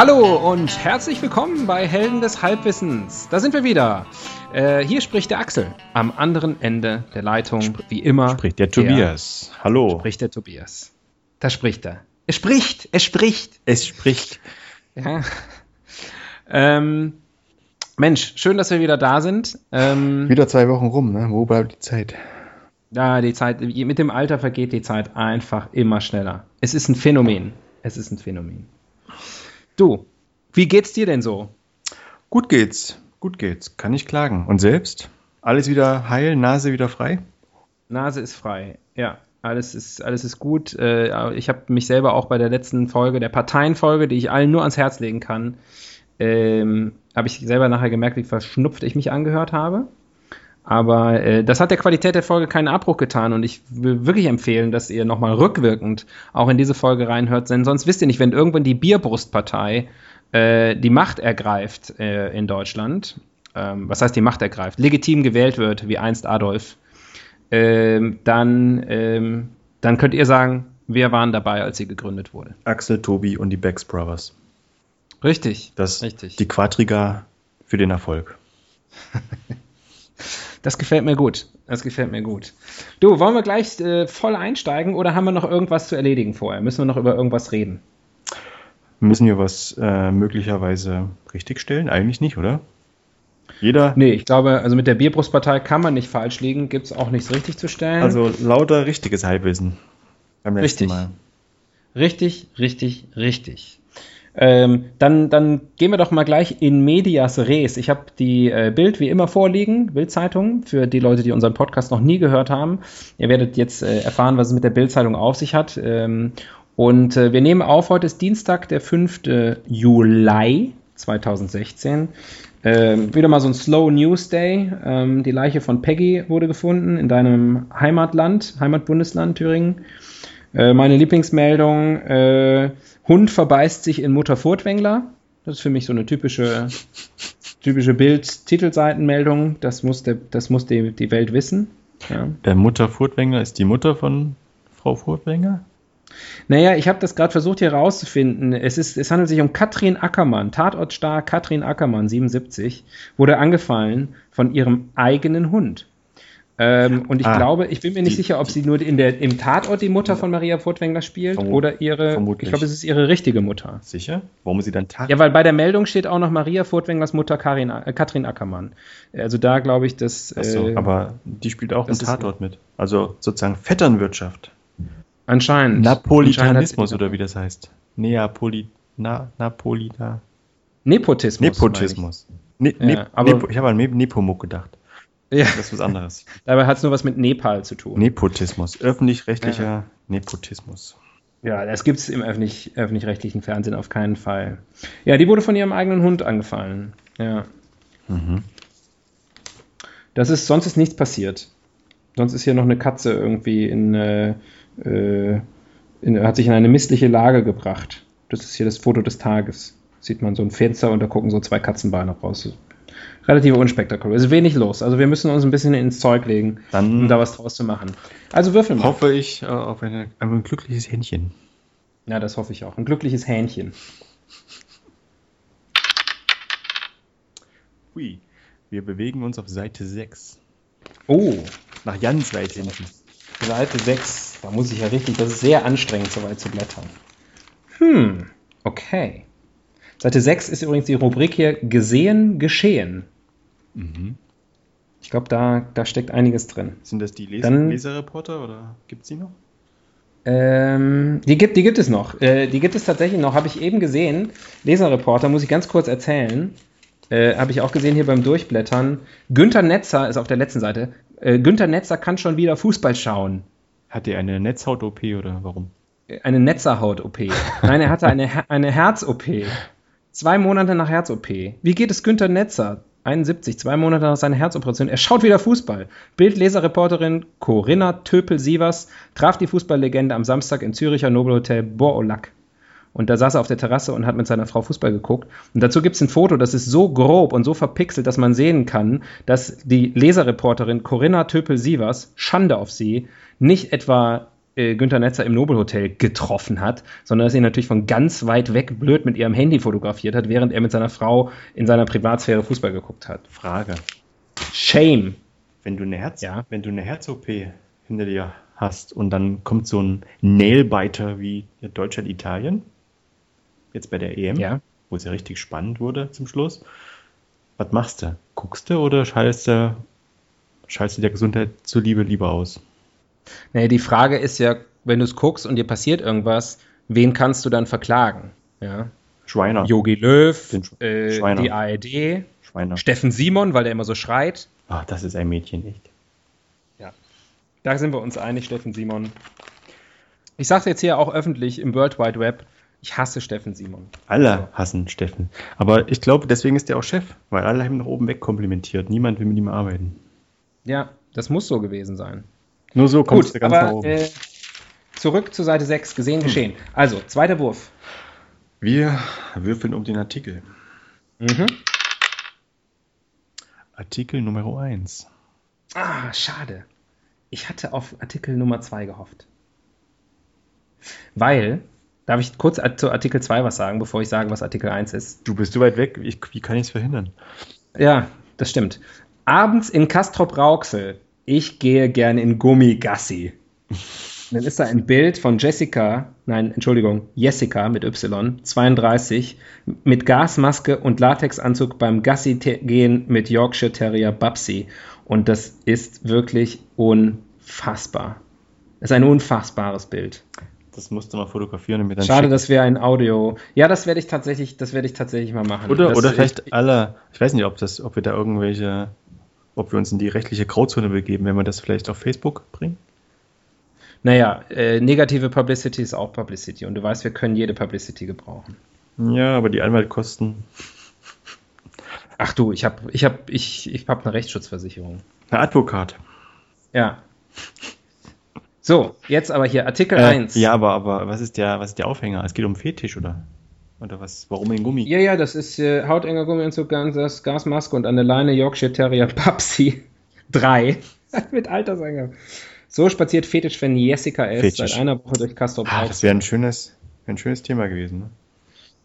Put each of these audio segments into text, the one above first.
Hallo und herzlich willkommen bei Helden des Halbwissens. Da sind wir wieder. Äh, hier spricht der Axel. Am anderen Ende der Leitung, Spr wie immer. Spricht der, der Tobias. Hallo. Spricht der Tobias. Da spricht er. Er spricht, er spricht. Es spricht. Ja. Ähm, Mensch, schön, dass wir wieder da sind. Ähm, wieder zwei Wochen rum, ne? Wo bleibt die Zeit? Ja, die Zeit, mit dem Alter vergeht die Zeit einfach immer schneller. Es ist ein Phänomen. Es ist ein Phänomen. Du, wie geht's dir denn so? Gut geht's, gut geht's, kann ich klagen. Und selbst? Alles wieder heil, Nase wieder frei? Nase ist frei, ja. Alles ist, alles ist gut. Äh, ich habe mich selber auch bei der letzten Folge, der Parteienfolge, die ich allen nur ans Herz legen kann, ähm, habe ich selber nachher gemerkt, wie verschnupft ich mich angehört habe. Aber äh, das hat der Qualität der Folge keinen Abbruch getan und ich will wirklich empfehlen, dass ihr nochmal rückwirkend auch in diese Folge reinhört, denn sonst wisst ihr nicht, wenn irgendwann die Bierbrustpartei äh, die Macht ergreift äh, in Deutschland, ähm, was heißt die Macht ergreift, legitim gewählt wird, wie einst Adolf, ähm, dann, ähm, dann könnt ihr sagen, wir waren dabei, als sie gegründet wurde. Axel, Tobi und die Becks Brothers. Richtig. Das richtig. Die Quadriga für den Erfolg. Das gefällt mir gut. Das gefällt mir gut. Du, wollen wir gleich äh, voll einsteigen oder haben wir noch irgendwas zu erledigen vorher? Müssen wir noch über irgendwas reden? Müssen wir was äh, möglicherweise richtigstellen? Eigentlich nicht, oder? Jeder. Nee, ich glaube, also mit der Bierbrustpartei kann man nicht falsch liegen, gibt es auch nichts richtig zu stellen. Also lauter richtiges Halbwissen. Beim letzten richtig. Mal. Richtig, richtig, richtig. Ähm, dann, dann gehen wir doch mal gleich in medias res. Ich habe die äh, Bild wie immer vorliegen, Bildzeitung, für die Leute, die unseren Podcast noch nie gehört haben. Ihr werdet jetzt äh, erfahren, was es mit der Bildzeitung auf sich hat. Ähm, und äh, wir nehmen auf, heute ist Dienstag, der 5. Juli 2016. Ähm, wieder mal so ein Slow News Day. Ähm, die Leiche von Peggy wurde gefunden in deinem Heimatland, Heimatbundesland Thüringen. Äh, meine Lieblingsmeldung, äh, Hund verbeißt sich in Mutter Furtwängler. Das ist für mich so eine typische, typische Bild-Titelseitenmeldung. Das muss, der, das muss die, die Welt wissen. Ja. Der Mutter Furtwängler ist die Mutter von Frau Furtwängler? Naja, ich habe das gerade versucht hier rauszufinden. Es, ist, es handelt sich um Katrin Ackermann, Tatortstar Katrin Ackermann, 77, wurde angefallen von ihrem eigenen Hund. Ähm, und ich ah, glaube, ich bin mir nicht die, sicher, ob sie nur in der, im Tatort die Mutter von Maria Furtwängler spielt oder ihre. Vermutlich. Ich glaube, es ist ihre richtige Mutter. Sicher? Warum sie dann Tatort? Ja, weil bei der Meldung steht auch noch Maria Furtwänglers Mutter Karin, äh, Katrin Ackermann. Also da glaube ich, dass. Äh, aber die spielt auch im Tatort mit. Also sozusagen Vetternwirtschaft. Anscheinend. Napolitanismus oder wie das heißt. Neapoli, na, Napolita. Nepotismus. Nepotismus. Ne, ja, ne, aber, Nepo, ich habe an Nepomuk gedacht. Ja. Das ist was anderes. Dabei hat es nur was mit Nepal zu tun. Nepotismus. Öffentlich-rechtlicher ja. Nepotismus. Ja, das gibt es im öffentlich, öffentlich-rechtlichen Fernsehen auf keinen Fall. Ja, die wurde von ihrem eigenen Hund angefallen. Ja. Mhm. Das ist, sonst ist nichts passiert. Sonst ist hier noch eine Katze irgendwie in, äh, äh in, hat sich in eine missliche Lage gebracht. Das ist hier das Foto des Tages. Sieht man so ein Fenster und da gucken so zwei Katzenbeine raus relativ unspektakulär. Es ist wenig los. Also wir müssen uns ein bisschen ins Zeug legen, Dann um da was draus zu machen. Also würfeln wir. Hoffe ich äh, auf eine, ein glückliches Hähnchen. Ja, das hoffe ich auch. Ein glückliches Hähnchen. Hui. Wir bewegen uns auf Seite 6. Oh. Nach Jans weit hinten. Seite 6. Da muss ich ja richtig, das ist sehr anstrengend, so weit zu blättern. Hm, okay. Seite 6 ist übrigens die Rubrik hier Gesehen, Geschehen. Mhm. Ich glaube, da, da steckt einiges drin. Sind das die Les Dann, Leserreporter oder gibt es die noch? Ähm, die, gibt, die gibt es noch. Äh, die gibt es tatsächlich noch, habe ich eben gesehen. Leserreporter, muss ich ganz kurz erzählen. Äh, habe ich auch gesehen hier beim Durchblättern. Günther Netzer ist auf der letzten Seite. Äh, Günther Netzer kann schon wieder Fußball schauen. Hat er eine Netzhaut-OP oder warum? eine Netzerhaut-OP. Nein, er hatte eine, eine Herz-OP. Zwei Monate nach Herz-OP. Wie geht es Günter Netzer? 71, zwei Monate nach seiner Herzoperation. Er schaut wieder Fußball. Bildleserreporterin Corinna Töpel-Sievers traf die Fußballlegende am Samstag im Züricher Nobelhotel Borolac. Und da saß er auf der Terrasse und hat mit seiner Frau Fußball geguckt. Und dazu gibt es ein Foto, das ist so grob und so verpixelt, dass man sehen kann, dass die Leserreporterin Corinna Töpel-Sievers, Schande auf sie, nicht etwa äh, Günter Netzer im Nobelhotel getroffen hat, sondern dass sie natürlich von ganz weit weg blöd mit ihrem Handy fotografiert hat, während er mit seiner Frau in seiner Privatsphäre Fußball geguckt hat. Frage. Shame. Wenn du eine Herz, Ja. wenn du eine Herz-OP hinter dir hast und dann kommt so ein Nailbiter wie Deutschland-Italien, jetzt bei der EM, Ja. wo es ja richtig spannend wurde zum Schluss. Was machst du? Guckst du oder schaltest du, schaltest du der Gesundheit zuliebe lieber aus? Naja, die Frage ist ja, wenn du es guckst und dir passiert irgendwas, wen kannst du dann verklagen? Ja. Schweiner. Yogi Löw, Sch- äh, Schweiner. die ARD, Schweiner. Steffen Simon, weil der immer so schreit. Ah, das ist ein Mädchen nicht. Da sind wir uns einig, Steffen Simon. Ich sage jetzt hier auch öffentlich im World Wide Web, ich hasse Steffen Simon. Alle hassen Steffen. Aber ich glaube, deswegen ist der auch Chef, weil alle haben ihn nach oben weg komplimentiert. Niemand will mit ihm arbeiten. Ja, das muss so gewesen sein. Nur so kommst Gut, du ganz nach aber oben. äh, zurück zu Seite 6, gesehen, geschehen. Also, zweiter Wurf. Wir würfeln um den Artikel. Mhm. Artikel Nummer 1. Ah, schade. Ich hatte auf Artikel Nummer 2 gehofft. Weil, darf ich kurz zu Artikel 2 was sagen, bevor ich sage, was Artikel 1 ist? Du bist so weit weg, ich, wie kann ich es verhindern? Ja, das stimmt. Abends in Castrop-Rauxel. Ich gehe gerne in Gummigassi. Dann ist da ein Bild von Jessica, nein, Entschuldigung, Jessica mit Y, 32, mit Gasmaske und Latexanzug beim Gassi-Gehen mit Yorkshire Terrier Babsi. Und das ist wirklich unfassbar. Das ist ein unfassbares Bild. Das musst du mal fotografieren und mir dann Schade, schicken. dass wir ein Audio. Ja, das werde ich tatsächlich, das werde ich tatsächlich mal machen. Oder, das, oder ich- vielleicht alle, ich weiß nicht, ob, das, ob wir da irgendwelche, ob wir uns in die rechtliche Grauzone begeben, wenn wir das vielleicht auf Facebook bringen. Naja, äh, negative Publicity ist auch Publicity und du weißt, wir können jede Publicity gebrauchen. Ja, aber die Anwaltkosten. Ach du, ich habe ich hab, ich, ich hab eine Rechtsschutzversicherung. Ein Advokat. Ja. So, jetzt aber hier Artikel Äh, 1. ja, aber, aber was ist der, was ist der Aufhänger? Es geht um Fetisch, oder? Oder was? Warum in Gummi? Ja, ja, das ist äh, hautenger Gummianzug, Gansas, Gasmaske und an der Leine Yorkshire Terrier Papsi 3 mit Altersangabe. So spaziert Fetischfan Jessica S. Fetisch. seit einer Woche durch Castor Ah, das wäre ein schönes, wär ein schönes Thema gewesen. Ne?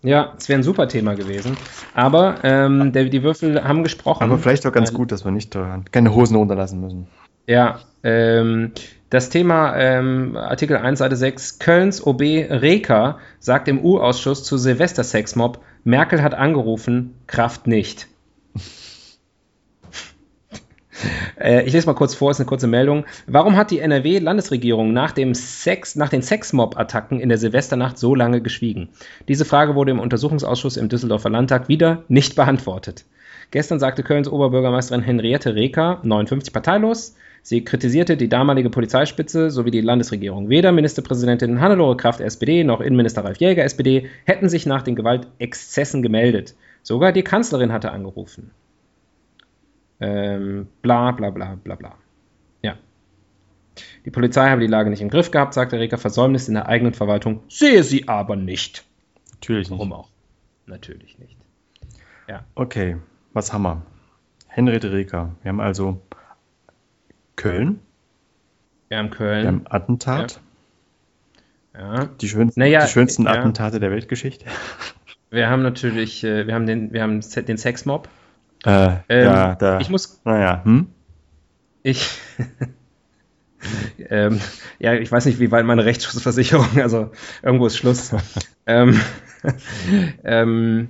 Ja, es wäre ein super Thema gewesen. Aber ähm, der, die Würfel haben gesprochen. Aber vielleicht auch ganz gut, dass wir nicht keine Hosen runterlassen müssen. Ja, ähm, das Thema ähm, Artikel 1, Seite 6. Kölns OB Reker sagt im U-Ausschuss zu Silvester-Sexmob, Merkel hat angerufen, Kraft nicht. Äh, ich lese mal kurz vor, ist eine kurze Meldung. Warum hat die NRW-Landesregierung nach, Sex, nach den Sexmob-Attacken in der Silvesternacht so lange geschwiegen? Diese Frage wurde im Untersuchungsausschuss im Düsseldorfer Landtag wieder nicht beantwortet. Gestern sagte Kölns Oberbürgermeisterin Henriette Reker, 59 parteilos, sie kritisierte die damalige Polizeispitze sowie die Landesregierung. Weder Ministerpräsidentin Hannelore Kraft SPD noch Innenminister Ralf Jäger SPD hätten sich nach den Gewaltexzessen gemeldet. Sogar die Kanzlerin hatte angerufen. Ähm, bla bla bla bla bla. Ja. Die Polizei habe die Lage nicht im Griff gehabt, sagte Reker. Versäumnis in der eigenen Verwaltung sehe sie aber nicht. Natürlich nicht. Warum auch? Natürlich nicht. Okay, was haben wir? Henriette Reker. Wir haben also Köln, Wir haben wir Köln. haben Attentat, Ja. die, schönsten, Naja, die schönsten ja. Attentate der Weltgeschichte. Wir haben natürlich, äh, wir haben den, wir haben den Sexmob. Äh, Ähm, da, da, Ich muss, naja, hm? ich, ähm, ja, ich weiß nicht, wie weit meine Rechtsschutzversicherung, also irgendwo ist Schluss. ähm, ähm,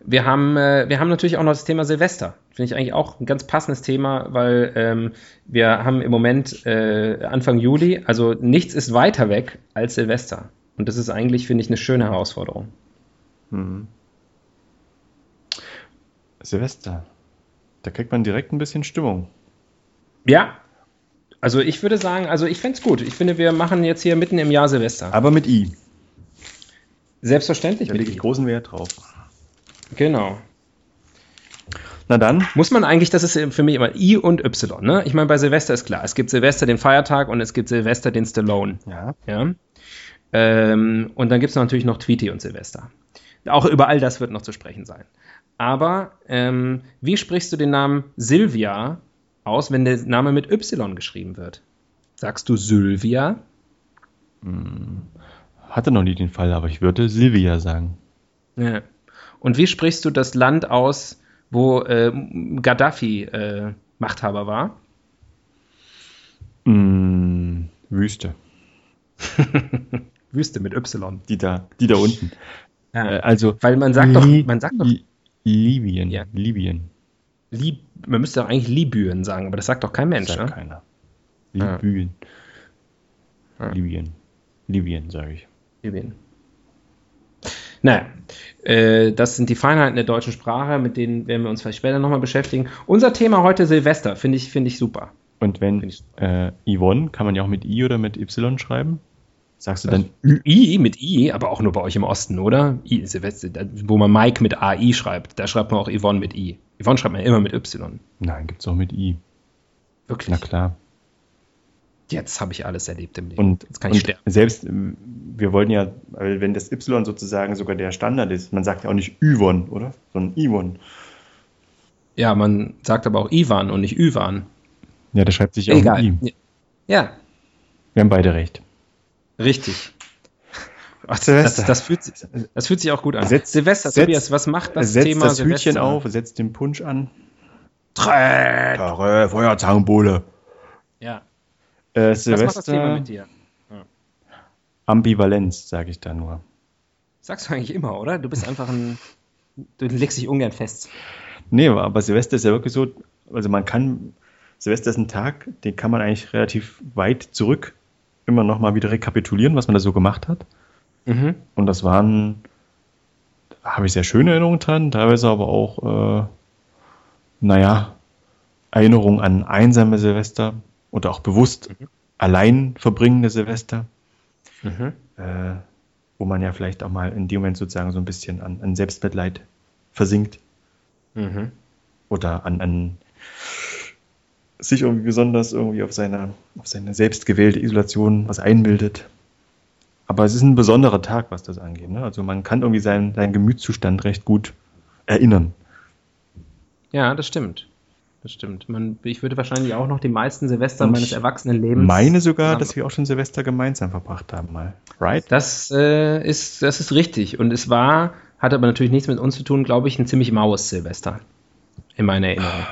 wir haben, äh, wir haben natürlich auch noch das Thema Silvester. Finde ich eigentlich auch ein ganz passendes Thema, weil ähm, wir haben im Moment äh, Anfang Juli, also nichts ist weiter weg als Silvester. Und das ist eigentlich, finde ich, eine schöne Herausforderung. Mhm. Silvester. Da kriegt man direkt ein bisschen Stimmung. Ja, Also ich würde sagen, also ich fände es gut. Ich finde, wir machen jetzt hier mitten im Jahr Silvester. Aber mit I. Selbstverständlich. Da lege ich großen Wert drauf. Genau. Na dann. Muss man eigentlich, das ist für mich immer I und Y, ne? Ich meine, bei Silvester ist klar, es gibt Silvester den Feiertag und es gibt Silvester den Stallone. Ja. Ja. Ähm, und dann gibt es natürlich noch Tweety und Silvester. Auch über all das wird noch zu sprechen sein. Aber ähm, wie sprichst du den Namen Silvia aus, wenn der Name mit Y geschrieben wird? Sagst du Sylvia? Hatte noch nie den Fall, aber ich würde Silvia sagen. Ja. Und wie sprichst du das Land aus, wo äh, Gaddafi äh, Machthaber war? Mm, Wüste. Wüste mit Y. Die da, die da unten. Ja. Äh, also Weil man sagt doch, man sagt doch, Li- Libyen. Ja. Libyen. Lib man müsste doch eigentlich Libyen sagen, aber das sagt doch kein Mensch, Sagt ne? keiner. Libyen. Ja. Libyen. Libyen, sage ich. Libyen. Naja, äh, das sind die Feinheiten der deutschen Sprache, mit denen werden wir uns vielleicht später nochmal beschäftigen. Unser Thema heute Silvester, finde ich, finde ich super. Und wenn Find äh, Yvonne, kann man ja auch mit I oder mit Y schreiben? Sagst du dann I mit I, aber auch nur bei euch im Osten, oder? I, Silvester, wo man Mike mit AI schreibt, da schreibt man auch Yvonne mit I. Yvonne schreibt man immer mit Y. Nein, gibt's auch mit I. Wirklich. Na klar. Jetzt habe ich alles erlebt im Leben. Und, Jetzt kann ich sterben. selbst, ähm, wir wollten ja, wenn das Y sozusagen sogar der Standard ist, man sagt ja auch nicht Yvonne, oder? Sondern Yvonne. Ja, man sagt aber auch Ivan und nicht Ivan. Ja, das schreibt sich auch Egal. mit. Ja, Wir haben beide recht. richtig. Ach, das, Silvester. das, fühlt, sich- das fühlt sich auch gut an. Setz- Silvester, setz- Tobias, was macht das setzt Thema das Hütchen Silvester? auf, setzt den Punsch an. Trä- Karre, Feuerzangenbowle. Ja. Äh, Was macht das Thema Silvester, mit dir? Ambivalenz, sage ich da nur. Sagst du eigentlich immer, oder? Du bist einfach ein. Du legst dich ungern fest. Nee, aber Silvester ist ja wirklich so, also man kann, Silvester ist ein Tag, den kann man eigentlich relativ weit zurück immer noch mal wieder rekapitulieren, was man da so gemacht hat. Mhm. Und das waren, da habe ich sehr schöne Erinnerungen dran, teilweise aber auch, äh, naja, Erinnerungen an einsame Silvester oder auch bewusst allein verbringende Silvester, Mhm. äh, wo man ja vielleicht auch mal in dem Moment sozusagen so ein bisschen an, an Selbstmitleid versinkt Mhm. oder an, an sich irgendwie besonders irgendwie auf seine, auf seine selbstgewählte Isolation was einbildet. Aber es ist ein besonderer Tag, was das angeht. Ne? Also man kann irgendwie seinen, seinen Gemütszustand recht gut erinnern. Ja, das stimmt. Das stimmt. Man, ich würde wahrscheinlich auch noch die meisten Silvester Und meines ich Erwachsenenlebens. Meine sogar, dass wir auch schon Silvester gemeinsam verbracht haben mal. Right? Das, äh, ist, das ist richtig. Und es war, hat aber natürlich nichts mit uns zu tun, glaube ich, ein ziemlich maues Silvester. In meiner Erinnerung.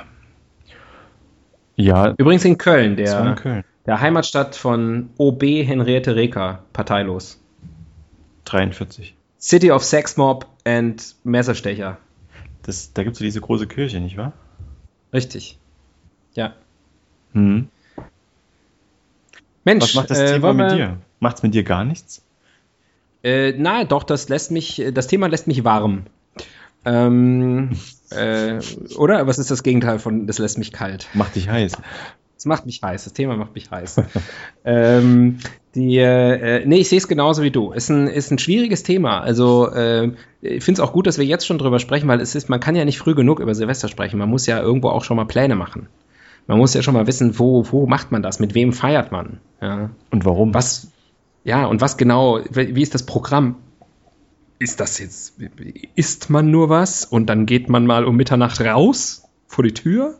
Ja, Übrigens in Köln, war in der, Köln. der Heimatstadt von OB Henriette Reker, parteilos. 43. City of Sex Mob and Messerstecher. Das, da gibt es ja diese große Kirche, nicht wahr? Richtig. Ja. Hm. Mensch, Was macht das äh, Thema mit dir? Macht's mit dir gar nichts? Äh, na, doch, das lässt mich, das Thema lässt mich warm. Ähm, äh, oder? Was ist das Gegenteil von, das lässt mich kalt? Macht dich heiß. Das macht mich heiß. Das Thema macht mich heiß. ähm, die, äh, nee, ich sehe es genauso wie du. Ist ein, ist ein schwieriges Thema. Also äh, ich finde es auch gut, dass wir jetzt schon drüber sprechen, weil es ist, man kann ja nicht früh genug über Silvester sprechen. Man muss ja irgendwo auch schon mal Pläne machen. Man muss ja schon mal wissen, wo, wo macht man das, mit wem feiert man. Ja. Und warum? Was, ja, und was genau, wie ist das Programm? Ist das jetzt, isst man nur was und dann geht man mal um Mitternacht raus vor die Tür?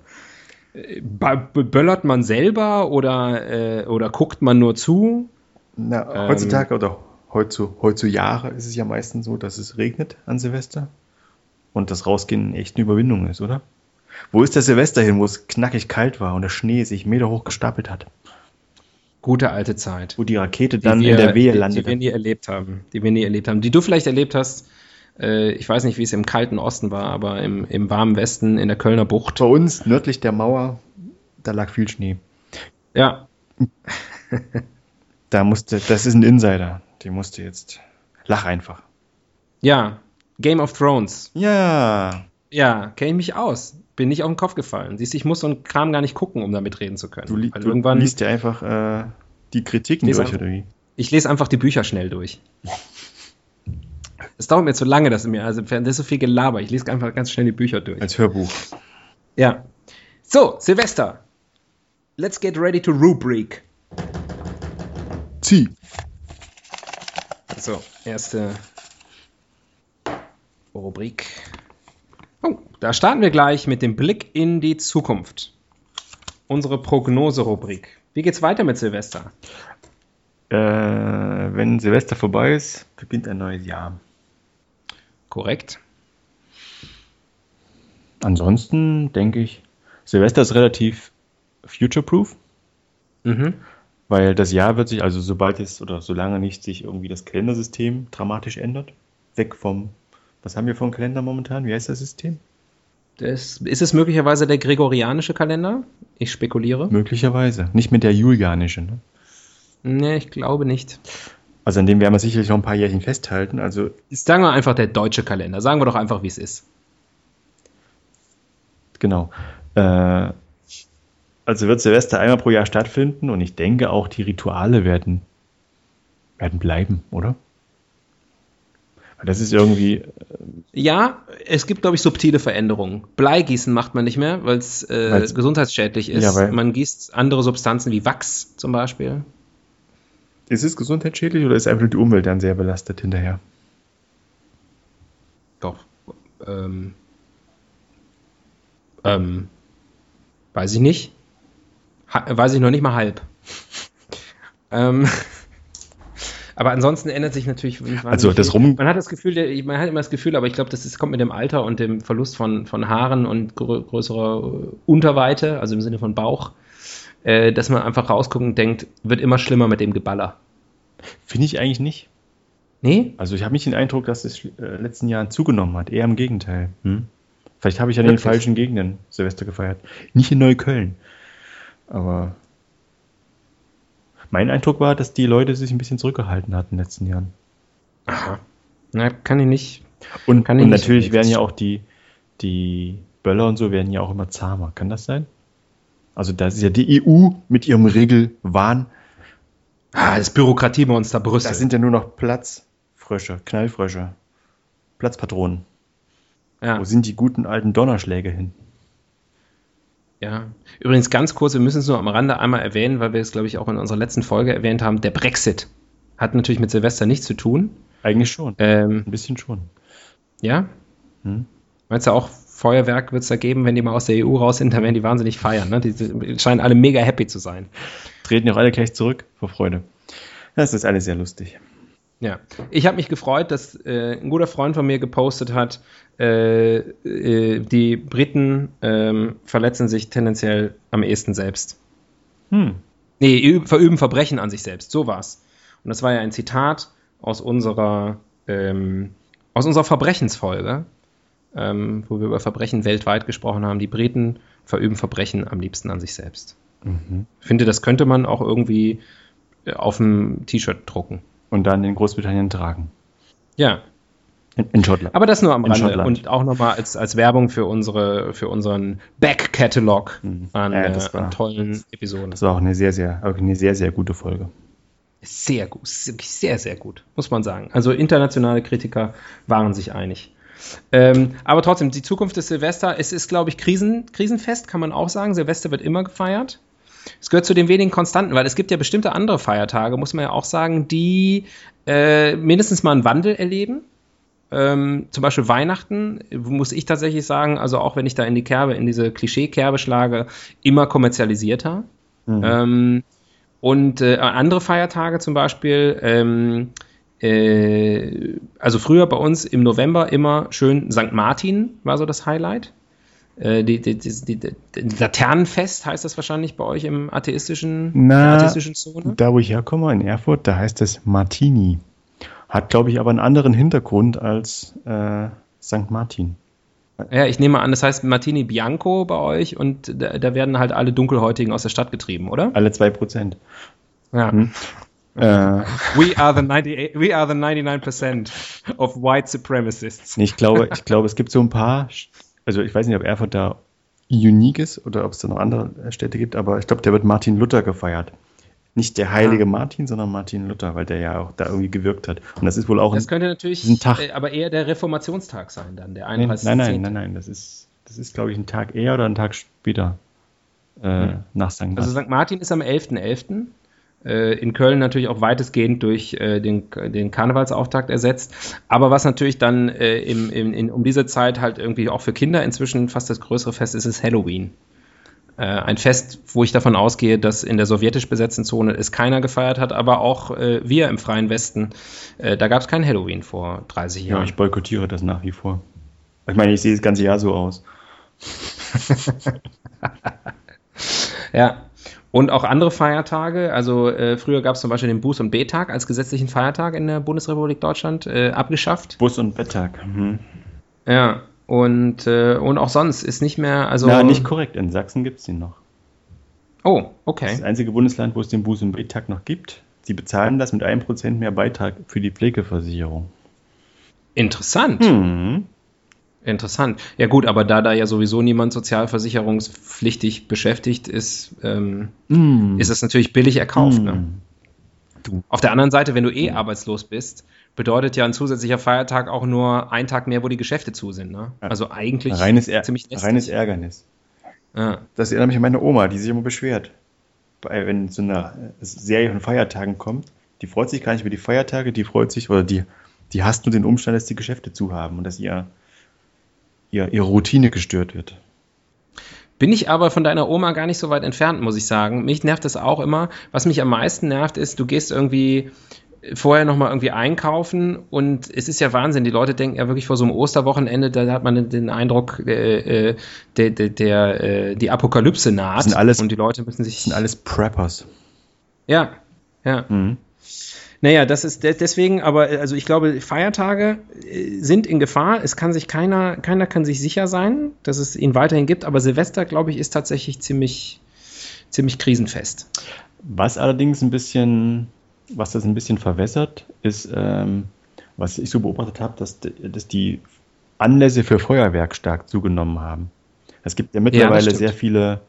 Äh, Böllert man selber oder, äh, oder guckt man nur zu? Na, Ähm, heutzutage oder heutzu, heutzutage ist es ja meistens so, dass es regnet an Silvester und das Rausgehen echt eine Überwindung ist, oder? Wo ist der Silvester hin, wo es knackig kalt war und der Schnee sich Meter hoch gestapelt hat? Gute alte Zeit. Wo die Rakete Die dann wir- in der Wehe die, die wir nie erlebt haben. Die wir nie erlebt haben. Die du vielleicht erlebt hast. Äh, ich weiß nicht, wie es im kalten Osten war, aber im, im warmen Westen in der Kölner Bucht. Bei uns, nördlich der Mauer, da lag viel Schnee. Ja, Da musste, das ist ein Insider. Die musste jetzt. Lach einfach. ja. Game of Thrones. Ja. Ja, kenne ich mich aus. Bin nicht auf den Kopf gefallen. Siehst du, ich muss so einen Kram gar nicht gucken, um damit reden zu können. Du, li Weil du liest ja einfach äh, die Kritiken durch, einfach- oder wie? ich lese einfach die Bücher schnell durch. Es dauert mir zu lange, dass mir, also das ist so viel Gelaber. Ich lese einfach ganz schnell die Bücher durch. Als Hörbuch. Ja. So, Silvester. Let's get ready to rubric. Zieh. So, erste Rubrik. Oh, da starten wir gleich mit dem Blick in die Zukunft. Unsere Prognose-Rubrik. Wie geht's weiter mit Silvester? Äh, wenn Silvester vorbei ist, beginnt ein neues Jahr. Korrekt. Ansonsten denke ich, Silvester ist relativ future-proof, Mhm. Weil das Jahr wird sich, also sobald es oder solange nicht sich irgendwie das Kalendersystem dramatisch ändert, weg vom, was haben wir einen Kalender momentan? Wie heißt das System? Das, ist es möglicherweise der gregorianische Kalender? Ich spekuliere. Möglicherweise. Nicht mit der julianische. Ne? Nee, ich glaube nicht. Also an dem werden wir sicherlich noch ein paar Jährchen festhalten. Also Sagen wir einfach der deutsche Kalender. Sagen wir doch einfach, wie es ist. Genau. Äh, also wird Silvester einmal pro Jahr stattfinden und ich denke auch die Rituale werden, werden bleiben, oder? Das ist irgendwie, Ja, es gibt, glaube ich, subtile Veränderungen. Bleigießen macht man nicht mehr, weil es äh, gesundheitsschädlich ist. Ja, weil- man gießt andere Substanzen wie Wachs zum Beispiel. ist es gesundheitsschädlich oder ist einfach die Umwelt dann sehr belastet hinterher? Doch. Ähm, ähm, weiß ich nicht. Weiß ich noch nicht mal halb. ähm, aber ansonsten ändert sich natürlich. Also das. Rum- Man hat das Gefühl, man hat immer das Gefühl, aber ich glaube, das ist, kommt mit dem Alter und dem Verlust von, von Haaren und grö größerer äh, Unterweite, also im Sinne von Bauch, äh, dass man einfach rausguckt und denkt, wird immer schlimmer mit dem Geballer. Finde ich eigentlich nicht. Nee? Also ich habe nicht den Eindruck, dass es äh, in den letzten Jahren zugenommen hat. Eher im Gegenteil. Hm? Vielleicht habe ich an den Wirklich? falschen Gegenden Silvester gefeiert. Nicht in Neukölln. Aber mein Eindruck war, dass die Leute sich ein bisschen zurückgehalten hatten in den letzten Jahren. Aha. Na, kann ich nicht. Und, Kann und nicht natürlich werden ja auch die, die Böller und so werden ja auch immer zahmer. Kann das sein? Also das ist ja die EU mit ihrem Regelwahn. Ah, das Bürokratiemonster Brüssel. Das sind ja nur noch Platzfrösche, Knallfrösche, Platzpatronen. ja. Wo sind die guten alten Donnerschläge hin? Ja, übrigens ganz kurz, wir müssen es nur am Rande einmal erwähnen, weil wir es, glaube ich, auch in unserer letzten Folge erwähnt haben. Der Brexit hat natürlich mit Silvester nichts zu tun. Eigentlich schon. Ähm, Ein bisschen schon. ja, Hm? meinst du auch, Feuerwerk wird es da geben, wenn die mal aus der EU raus sind, dann werden die wahnsinnig feiern. Ne? Die, die scheinen alle mega happy zu sein. Treten ja auch alle gleich zurück vor Freude. Das ist alles sehr lustig. Ja, ich habe mich gefreut, dass äh, ein guter Freund von mir gepostet hat, äh, äh, die Briten ähm, verletzen sich tendenziell am ehesten selbst. Hm. Nee, üb- verüben Verbrechen an sich selbst. So war's. Und das war ja ein Zitat aus unserer, ähm, aus unserer Verbrechensfolge, ähm, wo wir über Verbrechen weltweit gesprochen haben. Die Briten verüben Verbrechen am liebsten an sich selbst. Mhm. Ich finde, das könnte man auch irgendwie äh, auf dem T-Shirt drucken. Und dann in Großbritannien tragen. Ja, In, in Schottland. aber das nur am Rande und auch nochmal als, als Werbung für unsere, für unseren Back-Catalog Mhm. an, Ja, äh, war- an tollen Episoden. Das war auch eine sehr, sehr, eine sehr, sehr gute Folge. Sehr gut, sehr, sehr gut, muss man sagen. Also internationale Kritiker waren sich einig. Ähm, aber trotzdem, die Zukunft des Silvester, es ist, glaube ich, Krisen, krisenfest, kann man auch sagen. Silvester wird immer gefeiert. Es gehört zu den wenigen Konstanten, weil es gibt ja bestimmte andere Feiertage, muss man ja auch sagen, die äh, mindestens mal einen Wandel erleben. Ähm, zum Beispiel Weihnachten, muss ich tatsächlich sagen, also auch wenn ich da in die Kerbe, in diese Klischee-Kerbe schlage, immer kommerzialisierter. Mhm. Ähm, und äh, andere Feiertage zum Beispiel, ähm, äh, also früher bei uns im November immer schön St. Martin war so das Highlight. Äh, die, die, die, Laternenfest heißt das wahrscheinlich bei euch im atheistischen, Na, atheistischen Zone. Da, wo ich herkomme, in Erfurt, da heißt es Martini. Hat, glaube ich, aber einen anderen Hintergrund als äh, St. Martin. Ja, ich nehme an, das heißt Martini Bianco bei euch und da, da werden halt alle Dunkelhäutigen aus der Stadt getrieben, oder? Alle zwei Prozent. Ja. Hm. Äh, We are the 98, we are the 99% of white supremacists. ich glaube, ich glaube, es gibt so ein paar, also ich weiß nicht, ob Erfurt da unique ist oder ob es da noch andere Städte gibt, aber ich glaube, der wird Martin Luther gefeiert. Nicht der heilige ah. Martin, sondern Martin Luther, weil der ja auch da irgendwie gewirkt hat. Und das ist wohl auch das ein, könnte natürlich ein Tag. Äh, aber eher der Reformationstag sein, dann der 31. Nein, nein, nein, nein, das ist, das ist glaube ich, ein Tag eher oder ein Tag später äh, hm. nach St. Martin. Also St. Martin ist am 11.11. .11. Äh, in Köln natürlich auch weitestgehend durch äh, den, den Karnevalsauftakt ersetzt. Aber was natürlich dann äh, im, im, in, um diese Zeit halt irgendwie auch für Kinder inzwischen fast das größere Fest ist, ist Halloween. Ein Fest, wo ich davon ausgehe, dass in der sowjetisch besetzten Zone es keiner gefeiert hat, aber auch wir im Freien Westen, da gab es kein Halloween vor 30 Jahren. Ja, ich boykottiere das nach wie vor. Ich meine, ich sehe das ganze Jahr so aus. ja, und auch andere Feiertage. Also äh, früher gab es zum Beispiel den Buß- und B-Tag als gesetzlichen Feiertag in der Bundesrepublik Deutschland äh, abgeschafft. Bus- und B-Tag. Mhm. Ja, und, äh, und auch sonst ist nicht mehr. Also Na, nicht korrekt. In Sachsen gibt es den noch. Oh, okay. Das ist das einzige Bundesland, wo es den Buß- und B-Tag noch gibt. Sie bezahlen das mit einem Prozent mehr Beitrag für die Pflegeversicherung. Interessant. Mhm. Interessant. Ja gut, aber da da ja sowieso niemand sozialversicherungspflichtig beschäftigt ist, ähm, mm. ist es natürlich billig erkauft. Mm. Ne? Auf der anderen Seite, wenn du eh arbeitslos bist, bedeutet ja ein zusätzlicher Feiertag auch nur ein Tag mehr, wo die Geschäfte zu sind. Ne? Also eigentlich reines ziemlich lästig. Reines Ärgernis. Ja. Das erinnert mich an meine Oma, die sich immer beschwert. Wenn so eine Serie von Feiertagen kommt, die freut sich gar nicht über die Feiertage, die freut sich, oder die, die hasst nur den Umstand, dass die Geschäfte zu haben und dass ihr ihr, ihre Routine gestört wird. Bin ich aber von deiner Oma gar nicht so weit entfernt, muss ich sagen. Mich nervt das auch immer. Was mich am meisten nervt, ist, du gehst irgendwie vorher nochmal irgendwie einkaufen und es ist ja Wahnsinn. Die Leute denken ja wirklich vor so einem Osterwochenende, da hat man den Eindruck, äh, äh der, der, der, äh, die Apokalypse naht. Sind alles, und die Leute müssen sich. Das sind alles Preppers. Ja, ja. Mhm. Naja, das ist deswegen, aber äh, also ich glaube, Feiertage äh, sind in Gefahr. Es kann sich keiner, keiner kann sich sicher sein, dass es ihn weiterhin gibt, aber Silvester, glaube ich, ist tatsächlich ziemlich, ziemlich krisenfest. Was allerdings ein bisschen, was das ein bisschen verwässert, ist, ähm, was ich so beobachtet habe, dass, dass die Anlässe für Feuerwerk stark zugenommen haben. Es gibt ja mittlerweile ja, sehr viele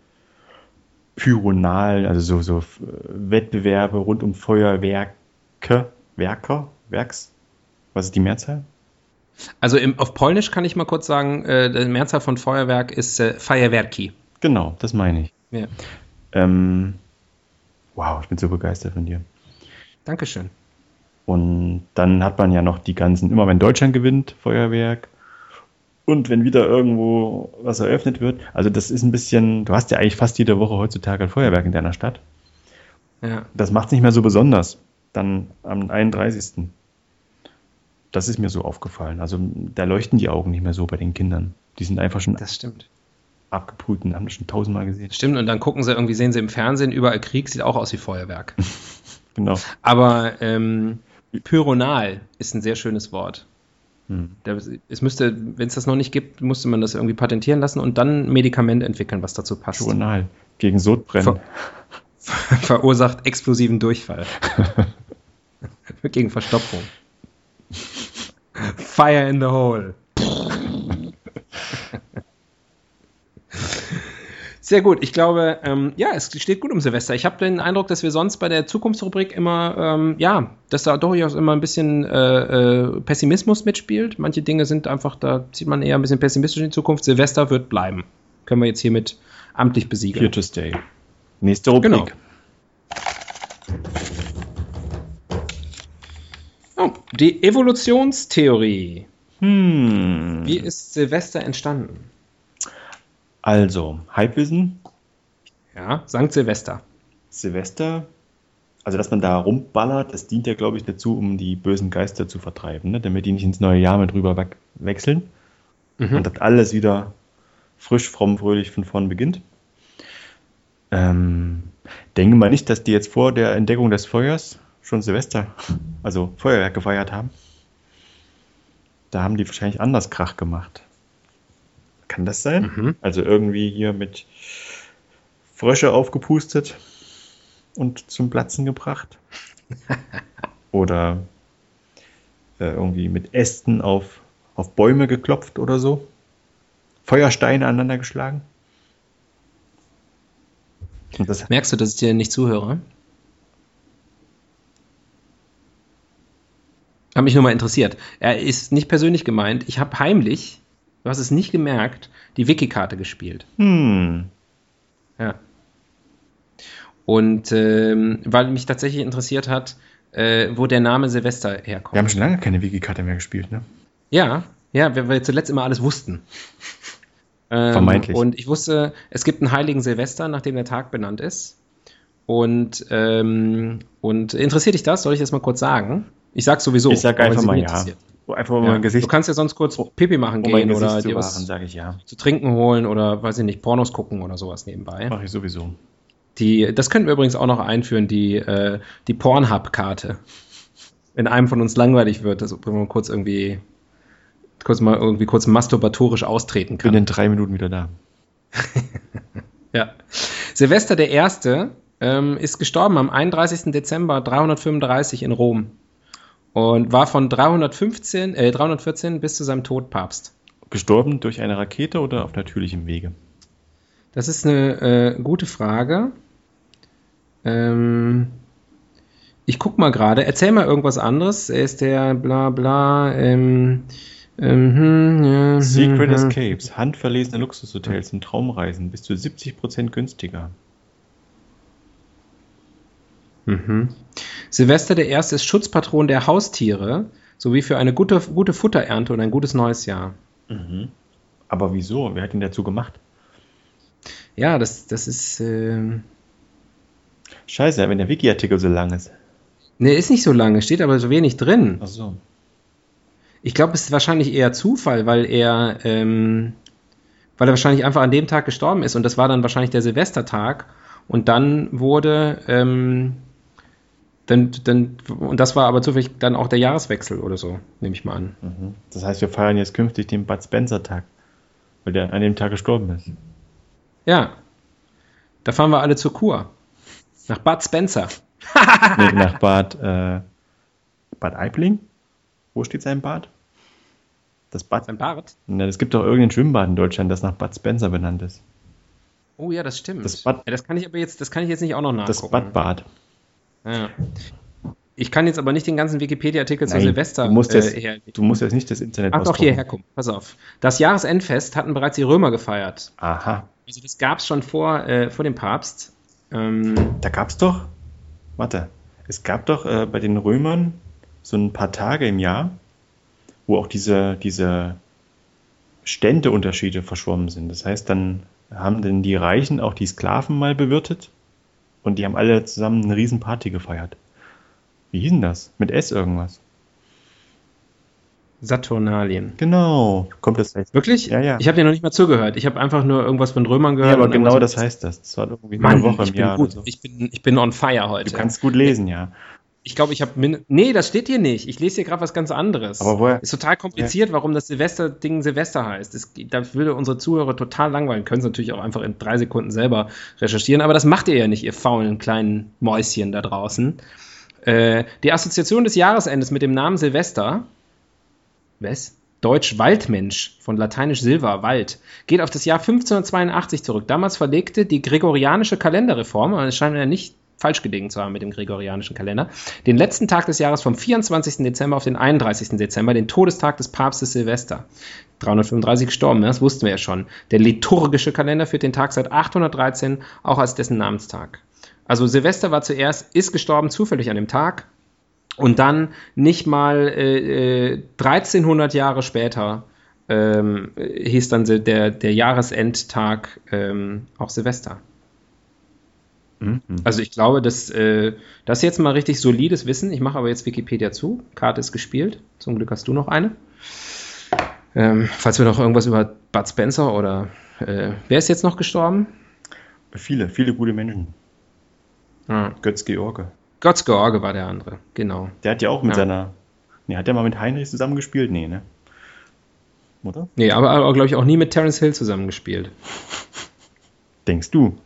Pyronalen, also so, so Wettbewerbe rund um Feuerwerk Werke, Werker, Werks, was ist die Mehrzahl? Also im, auf Polnisch kann ich mal kurz sagen, äh, die Mehrzahl von Feuerwerk ist äh, Feuerwerki. Genau, das meine ich. Ja. Ähm, wow, ich bin so begeistert von dir. Dankeschön. Und dann hat man ja noch die ganzen, immer wenn Deutschland gewinnt, Feuerwerk. Und wenn wieder irgendwo was eröffnet wird. Also das ist ein bisschen, du hast ja eigentlich fast jede Woche heutzutage ein Feuerwerk in deiner Stadt. Ja. Das macht es nicht mehr so besonders dann am 31. Das ist mir so aufgefallen. Also da leuchten die Augen nicht mehr so bei den Kindern. Die sind einfach schon das stimmt. abgebrüht und haben das schon tausendmal gesehen. Stimmt, und dann gucken sie irgendwie, sehen sie im Fernsehen, überall Krieg, sieht auch aus wie Feuerwerk. genau. Aber ähm, Pyronal ist ein sehr schönes Wort. Hm. Es müsste, wenn es das noch nicht gibt, musste man das irgendwie patentieren lassen und dann ein Medikament entwickeln, was dazu passt. Pyronal gegen Sodbrennen. Ver verursacht explosiven Durchfall. Gegen Verstopfung. Fire in the hole. Sehr gut. Ich glaube, ähm, ja, es steht gut um Silvester. Ich habe den Eindruck, dass wir sonst bei der Zukunftsrubrik immer, ähm, ja, dass da durchaus immer ein bisschen äh, äh, Pessimismus mitspielt. Manche Dinge sind einfach, da sieht man eher ein bisschen pessimistisch in die Zukunft. Silvester wird bleiben. Können wir jetzt hiermit amtlich besiegeln. Here to stay. Nächste Rubrik. Genau. Oh, die Evolutionstheorie. Hm. Wie ist Silvester entstanden? Also, Halbwissen. Ja, Sankt Silvester. Silvester, also dass man da rumballert, das dient ja, glaube ich, dazu, um die bösen Geister zu vertreiben, ne? damit die nicht ins neue Jahr mit rüber wechseln. Mhm. Und dass alles wieder frisch, fromm, fröhlich von vorn beginnt. Ähm, denke mal nicht, dass die jetzt vor der Entdeckung des Feuers schon Silvester, also Feuerwerk gefeiert haben. Da haben die wahrscheinlich anders Krach gemacht. Kann das sein? Mhm. Also irgendwie hier mit Frösche aufgepustet und zum Platzen gebracht. oder äh, irgendwie mit Ästen auf, auf Bäume geklopft oder so. Feuersteine aneinander geschlagen. Merkst du, dass ich dir nicht zuhöre? Hat mich nur mal interessiert. Er ist nicht persönlich gemeint. Ich habe heimlich, du hast es nicht gemerkt, die Wiki-Karte gespielt. Hm. Ja. Und ähm, weil mich tatsächlich interessiert hat, äh, wo der Name Silvester herkommt. Wir haben schon lange keine Wiki-Karte mehr gespielt, ne? Ja, ja, weil wir zuletzt immer alles wussten. Ähm, Vermeintlich. Und ich wusste, es gibt einen heiligen Silvester, nachdem der Tag benannt ist. Und, ähm, und interessiert dich das? Soll ich das mal kurz sagen? Ich sag's sowieso. Ich sag einfach mal ja. Einfach mal Ja. mein Gesicht, Du kannst ja sonst kurz Pipi machen um gehen oder dir was sage ich ja. zu trinken holen oder, weiß ich nicht, Pornos gucken oder sowas nebenbei. Mache ich sowieso. Die, das könnten wir übrigens auch noch einführen, die, äh, die Pornhub-Karte. Wenn einem von uns langweilig wird, dass man kurz irgendwie, kurz mal irgendwie kurz masturbatorisch austreten Bin kann. in drei Minuten wieder da. Ja. Silvester der Erste ähm, ist gestorben am 31. Dezember 335 in Rom und war von 315, äh, 314 bis zu seinem Tod Papst. Gestorben durch eine Rakete oder auf natürlichem Wege? Das ist eine äh, gute Frage. Ähm, ich guck mal gerade. Erzähl mal irgendwas anderes. Er ist der bla bla. Ähm, ähm, hm, ja, Secret hm, hm. Escapes, handverlesene Luxushotels und Traumreisen bis zu 70% günstiger. Mhm. Silvester der Erste ist Schutzpatron der Haustiere sowie für eine gute, gute Futterernte und ein gutes neues Jahr. Aber wieso? Wer hat ihn dazu gemacht? Ja, das, das ist. ähm, Scheiße, wenn der Wiki-Artikel so lang ist. Ne, ist nicht so lange, steht aber so wenig drin. Ach so. Ich glaube, es ist wahrscheinlich eher Zufall, weil er, ähm, weil er wahrscheinlich einfach an dem Tag gestorben ist und das war dann wahrscheinlich der Silvestertag und dann wurde, ähm, dann, dann, und das war aber zufällig dann auch der Jahreswechsel oder so, nehme ich mal an. Mhm. Das heißt, wir feiern jetzt künftig den Bud Spencer-Tag, weil der an dem Tag gestorben ist. Ja, da fahren wir alle zur Kur. Nach Bud Spencer. nee, nach Bad, äh, Bad Aibling? Wo steht sein Bad? Das Bad. Sein Bart? Na, es gibt doch irgendein Schwimmbad in Deutschland, das nach Bad Spencer benannt ist. Oh ja, das stimmt. Das Bad- ja, das kann ich aber jetzt, das kann ich jetzt nicht auch noch nachgucken. Das Bad Bad. Ja. Ich kann jetzt aber nicht den ganzen Wikipedia-Artikel zu Silvester du musst, jetzt, äh, her- du musst jetzt nicht das Internet Ach doch, hierher kommen. Pass auf. Das Jahresendfest hatten bereits die Römer gefeiert. Aha. Also das gab es schon vor, äh, vor dem Papst. Ähm, Da gab's doch, warte, es gab doch äh, bei den Römern so ein paar Tage im Jahr, wo auch diese, diese Ständeunterschiede verschwommen sind. Das heißt, dann haben denn die Reichen auch die Sklaven mal bewirtet und die haben alle zusammen eine riesen Party gefeiert. Wie hieß denn das? Mit S irgendwas. Saturnalien. Genau. Kommt das heißt. Wirklich? Ja, ja. Ich habe dir noch nicht mal zugehört. Ich habe einfach nur irgendwas von Römern Ja, gehört. aber und genau das heißt das. Das war irgendwie Mann, eine Woche ich im bin Jahr gut. so. Ich bin, ich bin on fire heute. Du kannst gut lesen, ja. Ich glaube, ich habe Nee, das steht hier nicht. Ich lese hier gerade was ganz anderes. Aber woher- Ist total kompliziert, warum das Silvester-Ding Silvester heißt. Das, das würde unsere Zuhörer total langweilen. Können sie natürlich auch einfach in drei Sekunden selber recherchieren, aber das macht ihr ja nicht, ihr faulen kleinen Mäuschen da draußen. Äh, die Assoziation des Jahresendes mit dem Namen Silvester, was? Deutsch Waldmensch, von lateinisch Silva, Wald, geht auf das Jahr 1582 zurück. Damals verlegte die gregorianische Kalenderreform, und es scheint ja nicht falsch gelegen zu haben mit dem gregorianischen Kalender, den letzten Tag des Jahres vom 24. Dezember auf den 31. Dezember, den Todestag des Papstes Silvester. 335 gestorben, ne? das wussten wir ja schon. Der liturgische Kalender führt den Tag seit 813 auch als dessen Namenstag. Also Silvester war zuerst, ist gestorben zufällig an dem Tag und dann nicht mal äh, äh, 1300 Jahre später ähm, äh, hieß dann der, der Jahresendtag ähm, auch Silvester. Mhm. Also ich glaube, dass äh, das ist jetzt mal richtig solides Wissen. Ich mache aber jetzt Wikipedia zu. Karte ist gespielt. Zum Glück hast du noch eine. Ähm, falls wir noch irgendwas über Bud Spencer oder äh, wer ist jetzt noch gestorben? Viele, viele gute Menschen. Ah, Götz George. Götz George war der andere, genau. Der hat ja auch mit Ja. seiner. Nee, hat der mal mit Heinrich zusammengespielt? Nee, ne? Oder? Nee, aber, aber glaube ich auch nie mit Terence Hill zusammengespielt. Denkst du?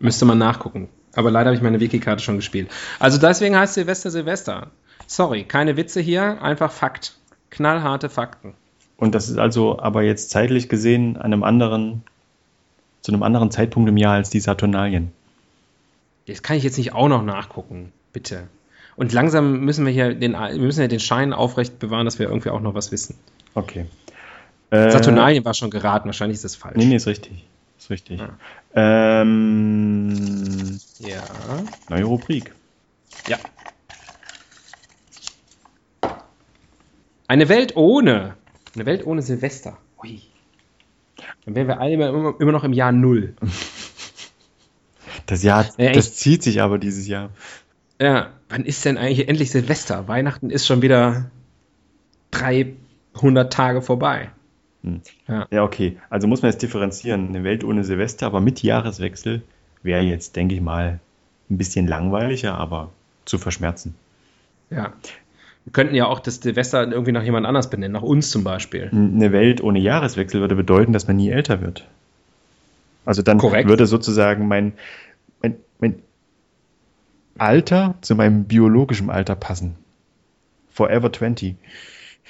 Müsste man nachgucken. Aber leider habe ich meine Wiki-Karte schon gespielt. Also deswegen heißt Silvester Silvester. Sorry, keine Witze hier, einfach Fakt. Knallharte Fakten. Und das ist also aber jetzt zeitlich gesehen an einem anderen zu einem anderen Zeitpunkt im Jahr als die Saturnalien. Das kann ich jetzt nicht auch noch nachgucken, bitte. Und langsam müssen wir hier den, wir müssen ja den Schein aufrecht bewahren, dass wir irgendwie auch noch was wissen. Okay. Äh, Saturnalien war schon geraten, wahrscheinlich ist das falsch. Nee, nee, ist richtig. Ist richtig. Ja. Ähm, Ja. neue Rubrik. Ja. Eine Welt ohne. Eine Welt ohne Silvester. Ui. Dann wären wir alle immer, immer noch im Jahr Null. Das Jahr, Ja, das zieht sich aber dieses Jahr. Ja, wann ist denn eigentlich endlich Silvester? Weihnachten ist schon wieder 300 Tage vorbei. Ja, okay. Also muss man jetzt differenzieren. Eine Welt ohne Silvester, aber mit Jahreswechsel wäre jetzt, denke ich mal, ein bisschen langweiliger, aber zu verschmerzen. Ja. Wir könnten ja auch das Silvester irgendwie nach jemand anders benennen, nach uns zum Beispiel. Eine Welt ohne Jahreswechsel würde bedeuten, dass man nie älter wird. Also dann Korrekt. würde sozusagen mein, mein, mein Alter zu meinem biologischen Alter passen. Forever 20.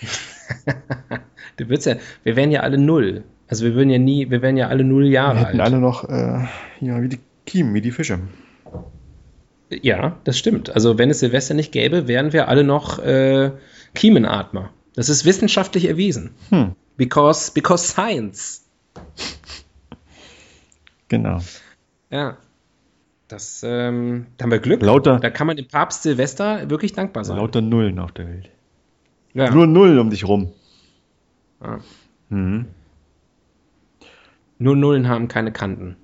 Du würdest ja, wir wären ja alle null. Also wir würden ja nie, wir wären ja alle null Jahre Wir hätten alt. alle noch, äh, ja, wie die Kiemen, wie die Fische. Ja, das stimmt. Also wenn es Silvester nicht gäbe, wären wir alle noch äh, Kiemenatmer. Das ist wissenschaftlich erwiesen. Hm, Because, because science. genau. Ja. Das, ähm, da haben wir Glück. Lauter- Da kann man dem Papst Silvester wirklich dankbar sein. Lauter Nullen auf der Welt. ja. Nur Nullen um dich rum. Ja. Mhm. Nur Nullen haben keine Kanten,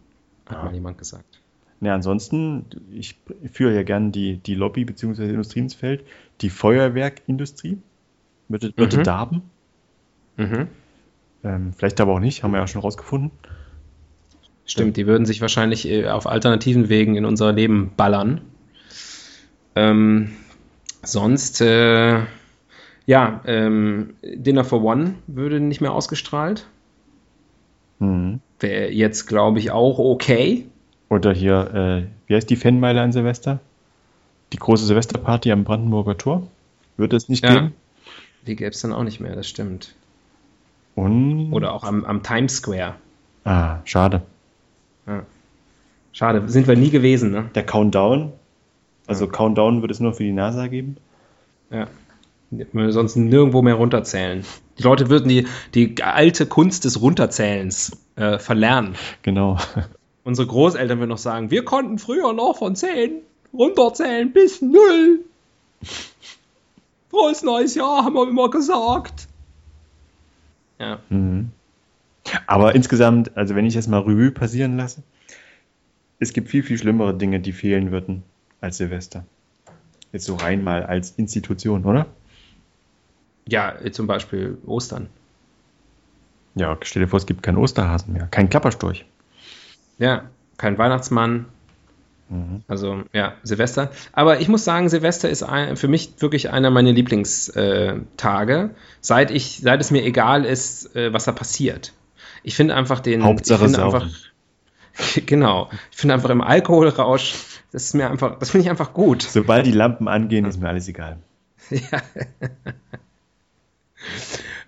hat Ja. mal jemand gesagt. Ja, ansonsten, ich führe ja gern die, die Lobby bzw. Industrie ins Feld. Die Feuerwerkindustrie würde, würde Mhm. darben. Mhm. Ähm, vielleicht aber auch nicht, haben wir ja schon rausgefunden. Stimmt, die würden sich wahrscheinlich äh, auf alternativen Wegen in unser Leben ballern. Ähm, sonst, äh, ja, ähm, Dinner for One würde nicht mehr ausgestrahlt. Mhm. Wäre jetzt, glaube ich, auch okay. Oder hier, äh, wie heißt die Fanmeile an Silvester? Die große Silvesterparty am Brandenburger Tor? Würde es nicht Ja. geben? Die gäbe es dann auch nicht mehr, das stimmt. Und, Oder auch am, am Times Square. ah, schade. Schade, sind wir nie gewesen, ne? Der Countdown, also Countdown wird es nur für die NASA geben. Ja. Sonst nirgendwo mehr runterzählen. Die Leute würden die, die alte Kunst des Runterzählens äh, verlernen. Genau. Unsere Großeltern würden noch sagen, wir konnten früher noch von 10 runterzählen bis 0. Frohes neues Jahr, haben wir immer gesagt. Ja, Mhm. Aber insgesamt, also wenn ich das mal Revue passieren lasse, es gibt viel, viel schlimmere Dinge, die fehlen würden als Silvester. Jetzt so rein mal als Institution, oder? Ja äh, zum Beispiel Ostern. Ja, stell dir vor, es gibt keinen Osterhasen mehr, kein Klapperstorch. Ja, kein Weihnachtsmann. Mhm. Also ja, Silvester. Aber ich muss sagen, Silvester ist ein, für mich wirklich einer meiner Lieblingstage, seit ich, seit es mir egal ist, äh, was da passiert. Ich finde einfach den. Hauptsache ich einfach, Genau. Ich finde einfach im Alkoholrausch, das ist mir einfach, das finde ich einfach gut. Sobald die Lampen angehen, ist mir alles egal. Ja.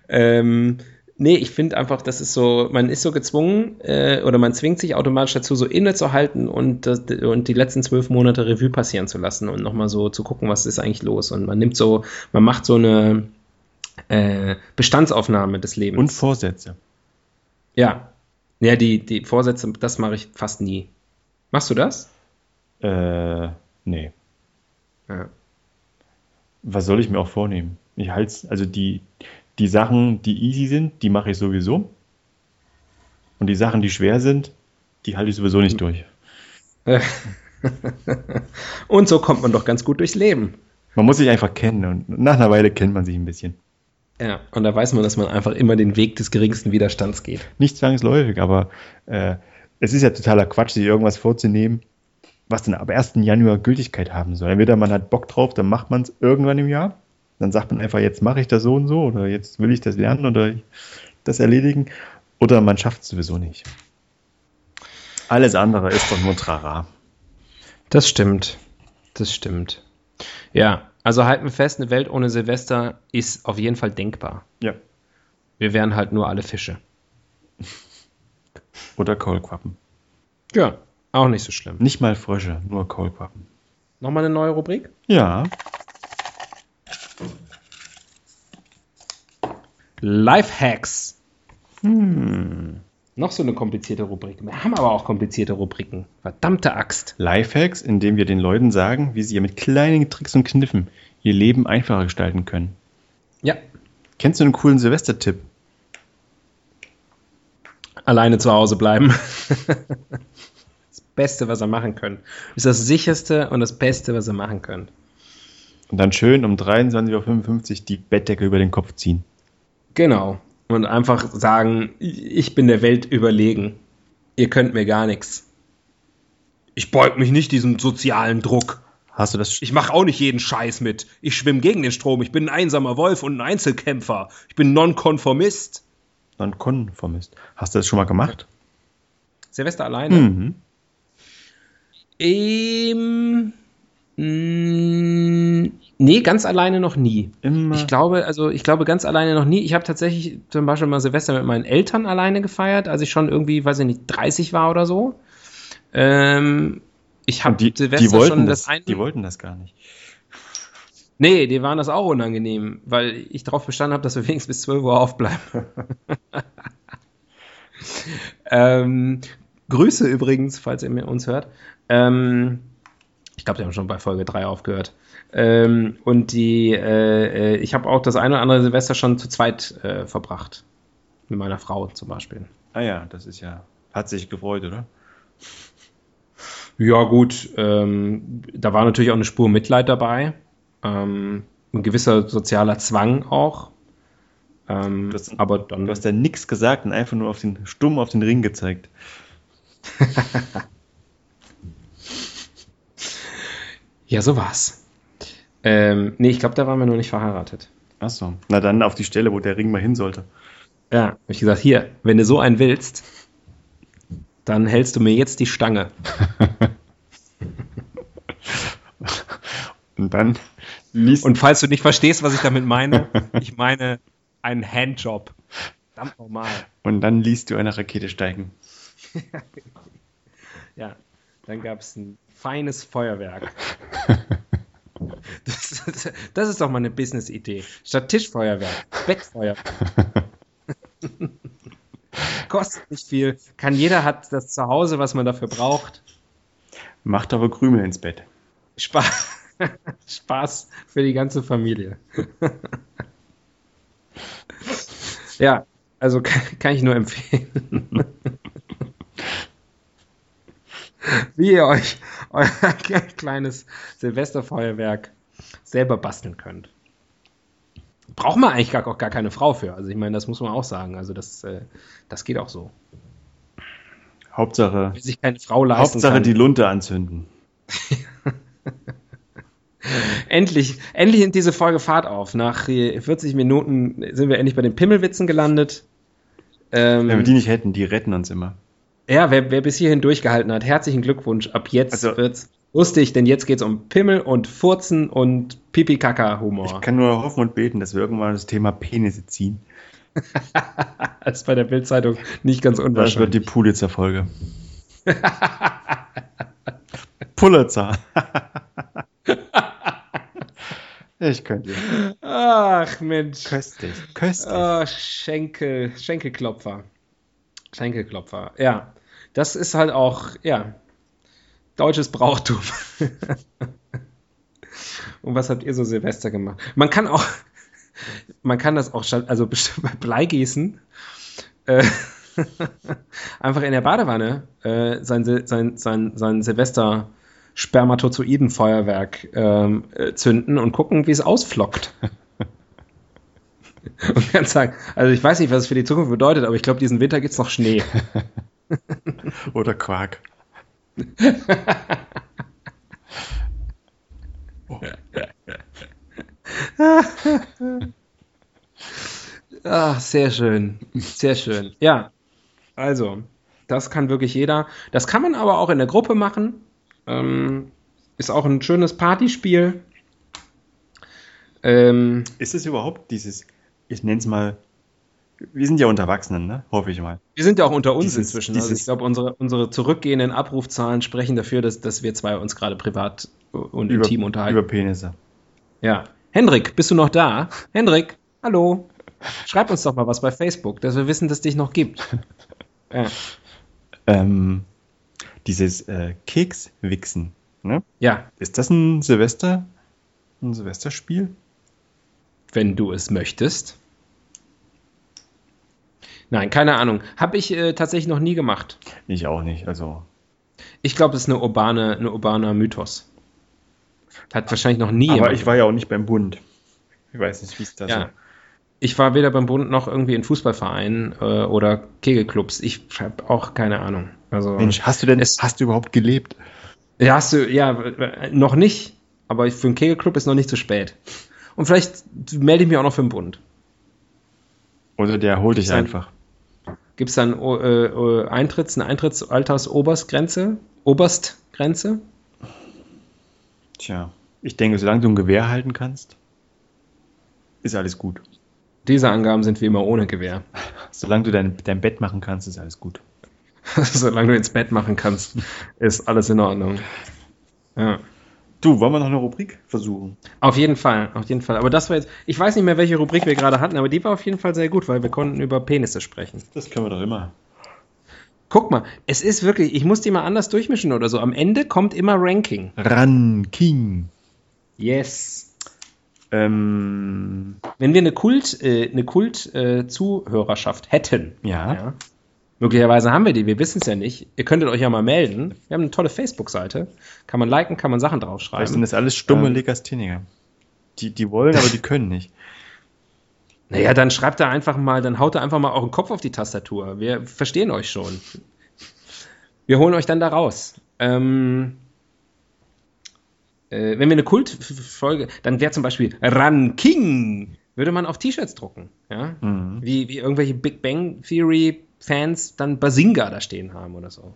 Ähm, nee, ich finde einfach, das ist so, man ist so gezwungen äh, oder man zwingt sich automatisch dazu, so innezuhalten und, und die letzten zwölf Monate Revue passieren zu lassen und nochmal so zu gucken, was ist eigentlich los. Und man nimmt so, man macht so eine äh, Bestandsaufnahme des Lebens. Und Vorsätze. ja. Ja, die, die Vorsätze, das mache ich fast nie. Machst du das? Äh, nee. Ja. Was soll ich mir auch vornehmen? Ich halte also die, die Sachen, die easy sind, die mache ich sowieso. Und die Sachen, die schwer sind, die halte ich sowieso nicht durch. Und so kommt man doch ganz gut durchs Leben. Man muss sich einfach kennen und nach einer Weile kennt man sich ein bisschen. Ja, und da weiß man, dass man einfach immer den Weg des geringsten Widerstands geht. Nicht zwangsläufig, aber äh, es ist ja totaler Quatsch, sich irgendwas vorzunehmen, was dann ab 1. Januar Gültigkeit haben soll. Entweder man hat Bock drauf, dann macht man es irgendwann im Jahr. Dann sagt man einfach, jetzt mache ich das so und so oder jetzt will ich das lernen oder das erledigen. Oder man schafft es sowieso nicht. Alles andere ist doch nur Trara. Das stimmt. Das stimmt. Ja, also halten wir fest, eine Welt ohne Silvester ist auf jeden Fall denkbar. Ja. Wir wären halt nur alle Fische. Oder Kaulquappen. Ja, auch nicht so schlimm. Nicht mal Frösche, nur Kaulquappen. Nochmal eine neue Rubrik? Ja. Lifehacks. Hm. Noch so eine komplizierte Rubrik. Wir haben aber auch komplizierte Rubriken. Verdammte Axt. Lifehacks, indem wir den Leuten sagen, wie sie mit kleinen Tricks und Kniffen ihr Leben einfacher gestalten können. Ja. Kennst du einen coolen Silvester-Tipp? Alleine zu Hause bleiben. das Beste, was ihr machen könnt. Ist das sicherste und das Beste, was ihr machen könnt. Und dann schön um 23.55 Uhr die Bettdecke über den Kopf ziehen. Genau. Und einfach sagen, ich bin der Welt überlegen. Ihr könnt mir gar nichts. Ich beug mich nicht diesem sozialen Druck. Hast du das? Ich mache auch nicht jeden Scheiß mit. Ich schwimme gegen den Strom. Ich bin ein einsamer Wolf und ein Einzelkämpfer. Ich bin Nonkonformist. Nonkonformist. Hast du das schon mal gemacht? Silvester alleine? Mhm. Ähm, mh, Nee, ganz alleine noch nie. Immer. Ich glaube, also ich glaube ganz alleine noch nie. Ich habe tatsächlich zum Beispiel mal Silvester mit meinen Eltern alleine gefeiert, als ich schon irgendwie, weiß ich nicht, 30 war oder so. Ähm, ich habe Silvester die wollten schon das, das eine, Die wollten das gar nicht. Nee, die waren das auch unangenehm, weil ich darauf bestanden habe, dass wir wenigstens bis 12 Uhr aufbleiben. ähm, Grüße übrigens, falls ihr uns hört. Ähm, ich glaube, die haben schon bei Folge 3 aufgehört. Ähm, und die, äh, äh, ich habe auch das eine oder andere Silvester schon zu zweit äh, verbracht. Mit meiner Frau zum Beispiel. Ah ja, das ist ja, hat sich gefreut, oder? Ja, gut. Ähm, da war natürlich auch eine Spur Mitleid dabei. Ähm, ein gewisser sozialer Zwang auch. Ähm, hast, aber dann. Du hast ja nichts gesagt und einfach nur auf den, stumm auf den Ring gezeigt. ja, so war's. Ähm, nee, ich glaube, da waren wir noch nicht verheiratet. Achso. Na dann auf die Stelle, wo der Ring mal hin sollte. Ja, habe ich gesagt, hier, wenn du so einen willst, dann hältst du mir jetzt die Stange. Und dann liest Und falls du nicht verstehst, was ich damit meine, ich meine einen Handjob. Verdammt normal. Und dann liest du eine Rakete steigen. ja, dann gab es ein feines Feuerwerk. Das, das, das ist doch mal eine Business-Idee. Statt Tischfeuerwerk, Bettfeuerwerk. Kostet nicht viel. Kann jeder hat das zu Hause, was man dafür braucht. Macht aber Krümel ins Bett. Spaß, Spaß für die ganze Familie. ja, also kann, kann ich nur empfehlen. Wie ihr euch euer kleines Silvesterfeuerwerk selber basteln könnt. Braucht man eigentlich gar, auch gar keine Frau für. Also ich meine, das muss man auch sagen. Also das, äh, das geht auch so. Hauptsache, Wenn sich keine Frau leisten Hauptsache kann. die Lunte anzünden. endlich, endlich in diese Folge Fahrt auf. Nach 40 Minuten sind wir endlich bei den Pimmelwitzen gelandet. Ähm, Wenn wir die nicht hätten, die retten uns immer. Ja, wer, wer bis hierhin durchgehalten hat, herzlichen Glückwunsch. Ab jetzt also, wird's lustig, denn jetzt geht's um Pimmel und Furzen und Pipi-Kaka-Humor. Ich kann nur hoffen und beten, dass wir irgendwann das Thema Penisse ziehen. das ist bei der Bildzeitung nicht ganz unwahrscheinlich. Das wird die Pulitzer-Folge. Pulitzer. ich könnte. Ach Mensch. Köstlich. Köstlich. Oh, Schenkel, Schenkelklopfer. Schenkelklopfer. Ja. Das ist halt auch, ja, deutsches Brauchtum. Und was habt ihr so Silvester gemacht? Man kann auch, man kann das auch, also bestimmt bei Bleigießen, äh, einfach in der Badewanne äh, sein, sein, sein, sein Silvester Spermatozoidenfeuerwerk ähm, äh, zünden und gucken, wie es ausflockt. und kann sagen, also ich weiß nicht, was es für die Zukunft bedeutet, aber ich glaube, diesen Winter gibt es noch Schnee. Oder Quark. ah, sehr schön. Sehr schön. Ja, also, das kann wirklich jeder. Das kann man aber auch in der Gruppe machen. Ähm, ist auch ein schönes Partyspiel. Ähm, ist es überhaupt dieses, ich nenne es mal wir sind ja unter Erwachsenen, ne? Hoffe ich mal. Wir sind ja auch unter uns Dieses- inzwischen. dieses- also ich glaube, unsere, unsere zurückgehenden Abrufzahlen sprechen dafür, dass, dass wir zwei uns gerade privat und Über, intim unterhalten. über Penisse. Ja. Hendrik, bist du noch da? Hendrik, hallo. Schreib uns doch mal was bei Facebook, dass wir wissen, dass es dich noch gibt. Ja. Ähm, dieses äh, Kekswichsen, ne? ja, Ist das ein Silvester, ein Silvesterspiel? wenn du es möchtest. Nein, keine Ahnung. Habe ich äh, tatsächlich noch nie gemacht. Ich auch nicht. Also Ich glaube, das ist eine urbane, eine urbaner Mythos. Hat wahrscheinlich noch nie Aber jemand ich war ja auch nicht beim Bund. Ich weiß nicht, wie es da Ja. Ich war weder beim Bund noch irgendwie in Fußballvereinen äh, oder Kegelclubs. Ich habe auch keine Ahnung. Also, so. Mensch, hast du denn, Es- hast du überhaupt gelebt? ja, hast du, ja, noch nicht. Aber für einen Kegelclub ist noch nicht zu spät. Und vielleicht melde ich mich auch noch für den Bund. Oder der holt dich einfach. Gibt es dann oh, äh, äh, Eintritts, eine Eintrittsaltersoberstgrenze? Oberstgrenze? Tja, ich denke, solange du ein Gewehr halten kannst, ist alles gut. Diese Angaben sind wie immer ohne Gewehr. Solange du dein, dein Bett machen kannst, ist alles gut. Solange du ins Bett machen kannst, ist alles in Ordnung. Ja. Du, wollen wir noch eine Rubrik versuchen? Auf jeden Fall, auf jeden Fall. Aber das war jetzt, ich weiß nicht mehr, welche Rubrik wir gerade hatten, aber die war auf jeden Fall sehr gut, weil wir konnten über Penisse sprechen. Das können wir doch immer. Guck mal, es ist wirklich, ich muss die mal anders durchmischen oder so. Am Ende kommt immer Ranking. Ranking. Yes. Ähm, Wenn wir eine Kult, äh, eine Kult-Zuhörerschaft hätten, ja. ja, möglicherweise haben wir die, wir wissen es ja nicht. Ihr könntet euch ja mal melden. Wir haben eine tolle Facebook-Seite. Kann man liken, kann man Sachen Vielleicht sind draufschreiben. das alles stumme Ähm. Legastheniker. Die, die wollen, aber die können nicht. Naja, dann schreibt er einfach mal, dann haut er einfach mal euren Kopf auf die Tastatur. Wir verstehen euch schon. Wir holen euch dann da raus. Ähm, äh, wenn wir eine Kultfolge, dann wäre zum Beispiel Ranking, würde man auf T-Shirts drucken. Ja? Mhm. Wie, wie irgendwelche Big Bang Theory Fans dann Basinga da stehen haben oder so.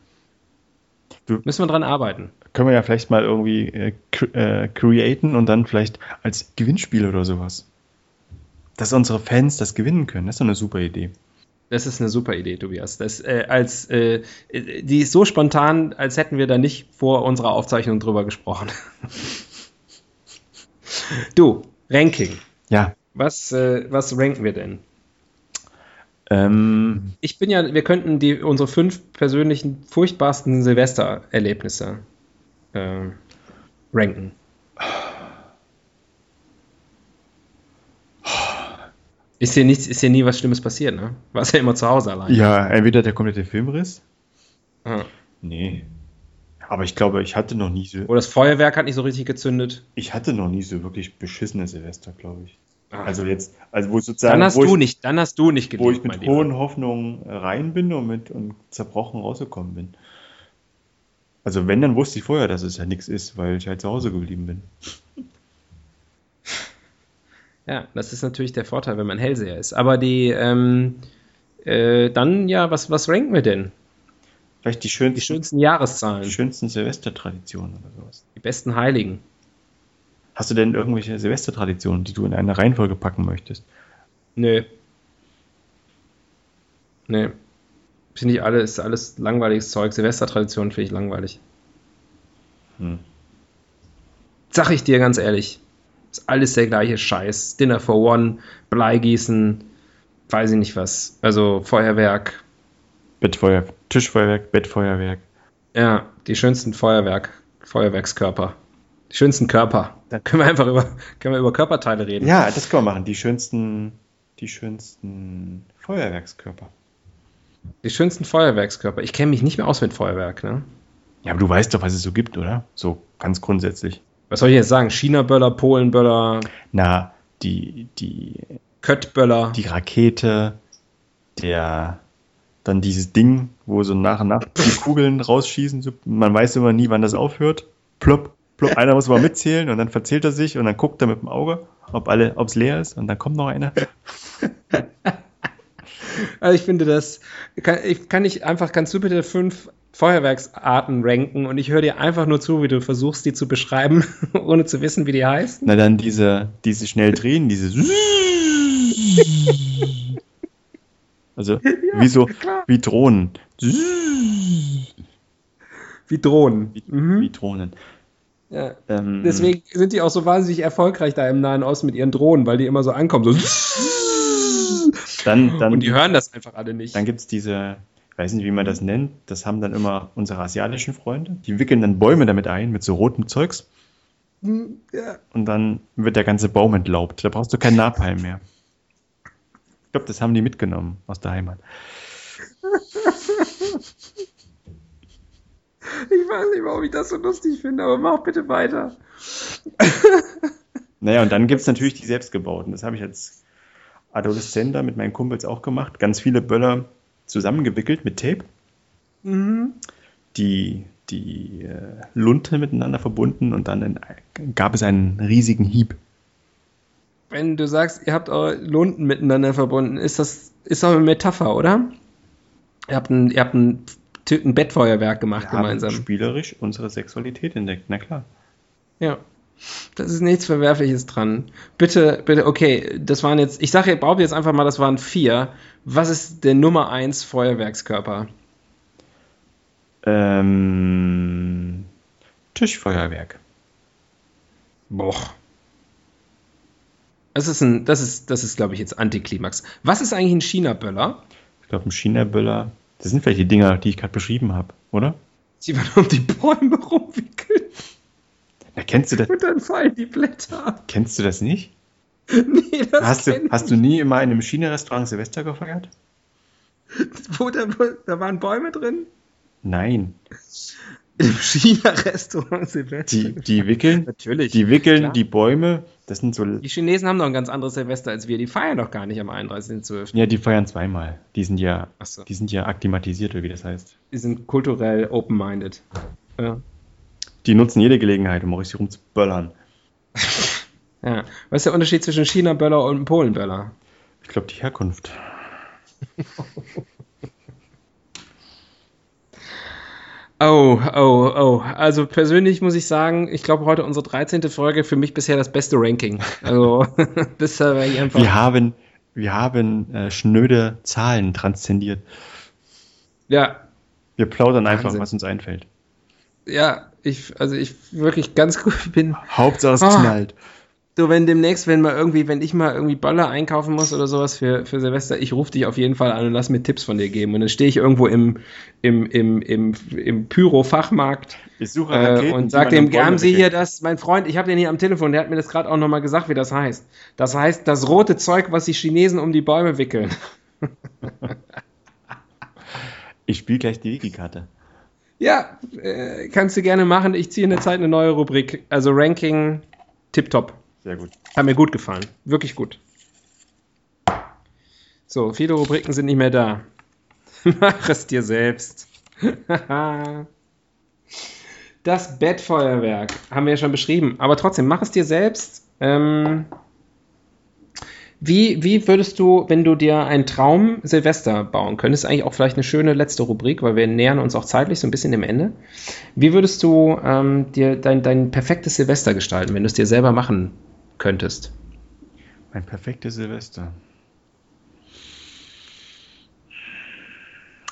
Du- Müssen wir dran arbeiten. Können wir ja vielleicht mal irgendwie äh, äh, createn und dann vielleicht als Gewinnspiel oder sowas. Dass unsere Fans das gewinnen können. Das ist doch eine super Idee. Das ist eine super Idee, Tobias. Das, äh, als, äh, die ist so spontan, als hätten wir da nicht vor unserer Aufzeichnung drüber gesprochen. du, Ranking. Ja. Was, äh, was ranken wir denn? Ähm, Ich bin ja, wir könnten die, unsere fünf persönlichen furchtbarsten Silvestererlebnisse ähm, ranken. Ist hier, nichts, ist hier nie was Schlimmes passiert, ne? Warst ja immer zu Hause allein. ja, entweder der komplette Filmriss. Ah. Nee. Aber ich glaube, ich hatte noch nie so. Oder das Feuerwerk hat nicht so richtig gezündet. Ich hatte noch nie so wirklich beschissene Silvester, glaube ich. Ah. Also jetzt, also wo sozusagen, Dann hast wo du ich, nicht, dann hast du nicht wo ich gelebt, mit Lieber. hohen Hoffnungen rein bin und mit und zerbrochen rausgekommen bin. Also wenn, dann wusste ich vorher, dass es ja nichts ist, weil ich halt zu Hause geblieben bin. Ja, das ist natürlich der Vorteil, wenn man Hellseher ist. Aber die, ähm, äh, dann, ja, was, was ranken wir denn? Vielleicht die schönsten, Die schönsten Jahreszahlen, die schönsten Silvestertraditionen oder sowas. die besten Heiligen. Hast du denn irgendwelche Silvestertraditionen, die du in eine Reihenfolge packen möchtest? Nö. Nee. Finde ich alles, alles langweiliges Zeug. Silvestertradition finde ich langweilig. Hm. Sag ich dir ganz ehrlich. Ist alles der gleiche Scheiß. Dinner for One, Bleigießen, weiß ich nicht was. Also Feuerwerk. Bettfeuer, Tischfeuerwerk, Bettfeuerwerk. Ja, die schönsten Feuerwerk, Feuerwerkskörper. Die schönsten Körper. Da können wir einfach über, können wir über Körperteile reden. Ja, das können wir machen. Die schönsten, die schönsten Feuerwerkskörper. Die schönsten Feuerwerkskörper. Ich kenne mich nicht mehr aus mit Feuerwerk, ne? Ja, aber du weißt doch, was es so gibt, oder? So ganz grundsätzlich. Was soll ich jetzt sagen? China-Böller, Polen-Böller, Na, die, die, Kött-Böller. die Rakete, der, dann dieses Ding, wo so nach und nach die Kugeln rausschießen. So, man weiß immer nie, wann das aufhört. Plopp, plopp. Einer muss mal mitzählen und dann verzählt er sich und dann guckt er mit dem Auge, ob alle, ob es leer ist und dann kommt noch einer. Also ich finde das, kann ich, kann ich einfach, kannst du bitte fünf Feuerwerksarten ranken und ich höre dir einfach nur zu, wie du versuchst, die zu beschreiben, ohne zu wissen, wie die heißen. Na dann diese, diese schnell drehen, diese Also wie so, wie Drohnen. Wie Drohnen. Wie, Mhm. wie Drohnen. Ja. Ähm, Deswegen sind die auch so wahnsinnig erfolgreich da im Nahen Osten mit ihren Drohnen, weil die immer so ankommen. So. Dann, dann, Und die hören das einfach alle nicht. dann gibt es diese, ich weiß nicht, wie man das nennt, das haben dann immer unsere asiatischen Freunde. Die wickeln dann Bäume damit ein, mit so rotem Zeugs. Ja. Und dann wird der ganze Baum entlaubt. Da brauchst du kein Napalm mehr. Ich glaube, das haben die mitgenommen aus der Heimat. Ich weiß nicht, warum ich das so lustig finde, aber mach bitte weiter. Naja, und dann gibt es natürlich die selbstgebauten. Das habe ich als Adoleszenter mit meinen Kumpels auch gemacht. Ganz viele Böller zusammengewickelt mit Tape. Mhm. Die, die äh, Lunte miteinander verbunden und dann in, gab es einen riesigen Hieb. Wenn du sagst, ihr habt eure Lunden miteinander verbunden, ist das ist doch eine Metapher, oder? Ihr habt ein, ihr habt ein, ein Bettfeuerwerk gemacht haben gemeinsam. spielerisch unsere Sexualität entdeckt, na klar. Ja. Das ist nichts Verwerfliches dran. Bitte, bitte, okay, das waren jetzt, ich sage, ich behaupte jetzt einfach mal, das waren vier. Was ist der Nummer eins Feuerwerkskörper? Ähm, Tischfeuerwerk. Boah. Das ist ein, das ist, das ist, glaube ich, jetzt Antiklimax. Was ist eigentlich ein China-Böller? Ich glaube, ein China-Böller. Das sind vielleicht die Dinger, die ich gerade beschrieben habe, oder? Die man um die Bäume rumwickelt Na, kennst du das? und dann fallen die Blätter ab. Kennst du das nicht? Nee, das Hast du, ich hast du nie immer in einem China-Restaurant Silvester gefeiert? Wo da, wo, da waren Bäume drin? Nein. Im China-Restaurant Silvester. Die, die wickeln, Natürlich. die wickeln klar. die Bäume. Das sind so, Die Chinesen haben doch ein ganz anderes Silvester als wir. Die feiern doch gar nicht am 31.12. ja, die feiern zweimal. Die sind ja, so. die sind ja akklimatisiert, oder wie das heißt. Die sind kulturell open-minded. Ja. Die nutzen jede Gelegenheit, um richtig rumzuböllern. ja. Was ist der Unterschied zwischen China-Böller und Polen-Böller? Ich glaube, die Herkunft. Oh, oh, oh. Also persönlich muss ich sagen, ich glaube heute unsere 13. Folge für mich bisher das beste Ranking. Also das war ich einfach. Wir haben, wir haben äh, schnöde Zahlen transzendiert. Ja, Wir plaudern einfach, Wahnsinn. was uns einfällt. ja, ich, also ich wirklich ganz gut bin. Hauptsache es Ah. knallt. So, wenn demnächst, wenn mal irgendwie, wenn ich mal irgendwie Böller einkaufen muss oder sowas für, für Silvester, ich rufe dich auf jeden Fall an und lass mir Tipps von dir geben. Und dann stehe ich irgendwo im, im, im, im, im Pyro-Fachmarkt Ich suche äh, Raketen, und die sag dem, haben Sie hier das, mein Freund, ich habe den hier am Telefon, der hat mir das gerade auch nochmal gesagt, wie das heißt. Das heißt, das rote Zeug, was die Chinesen um die Bäume wickeln. Ich spiele gleich die Wiki-Karte. Ja, äh, kannst du gerne machen. Ich ziehe in der Zeit eine neue Rubrik. Also Ranking tipptopp. Sehr gut. Hat mir gut gefallen. Wirklich gut. So, viele Rubriken sind nicht mehr da. Mach es dir selbst. das Bettfeuerwerk haben wir ja schon beschrieben. Aber trotzdem, mach es dir selbst. Ähm, wie, wie würdest du, wenn du dir einen Traum Silvester bauen könntest, eigentlich auch vielleicht eine schöne letzte Rubrik, weil wir nähern uns auch zeitlich so ein bisschen dem Ende. Wie würdest du ähm, dir dein, dein perfektes Silvester gestalten, wenn du es dir selber machen könntest? Mein perfektes Silvester.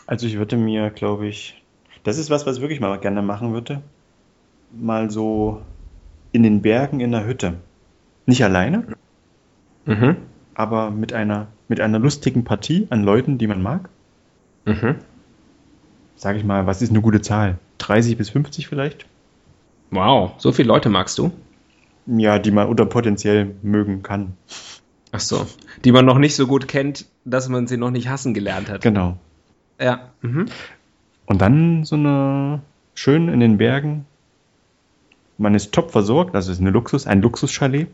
Also ich würde mir, glaube ich, das ist was, was ich wirklich mal gerne machen würde. Mal so in den Bergen in der Hütte. Nicht alleine, Mhm. aber mit einer, mit einer lustigen Partie an Leuten, die man mag. Mhm. Sage ich mal, was ist eine gute Zahl? 30 bis 50 vielleicht? Wow, so viele Leute magst du? Ja, die man unter potenziell mögen kann. Ach so. Die man noch nicht so gut kennt, dass man sie noch nicht hassen gelernt hat. Genau. Ja. Mhm. Und dann so eine schön in den Bergen. Man ist top versorgt, also es ist eine Luxus, ein Luxuschalet.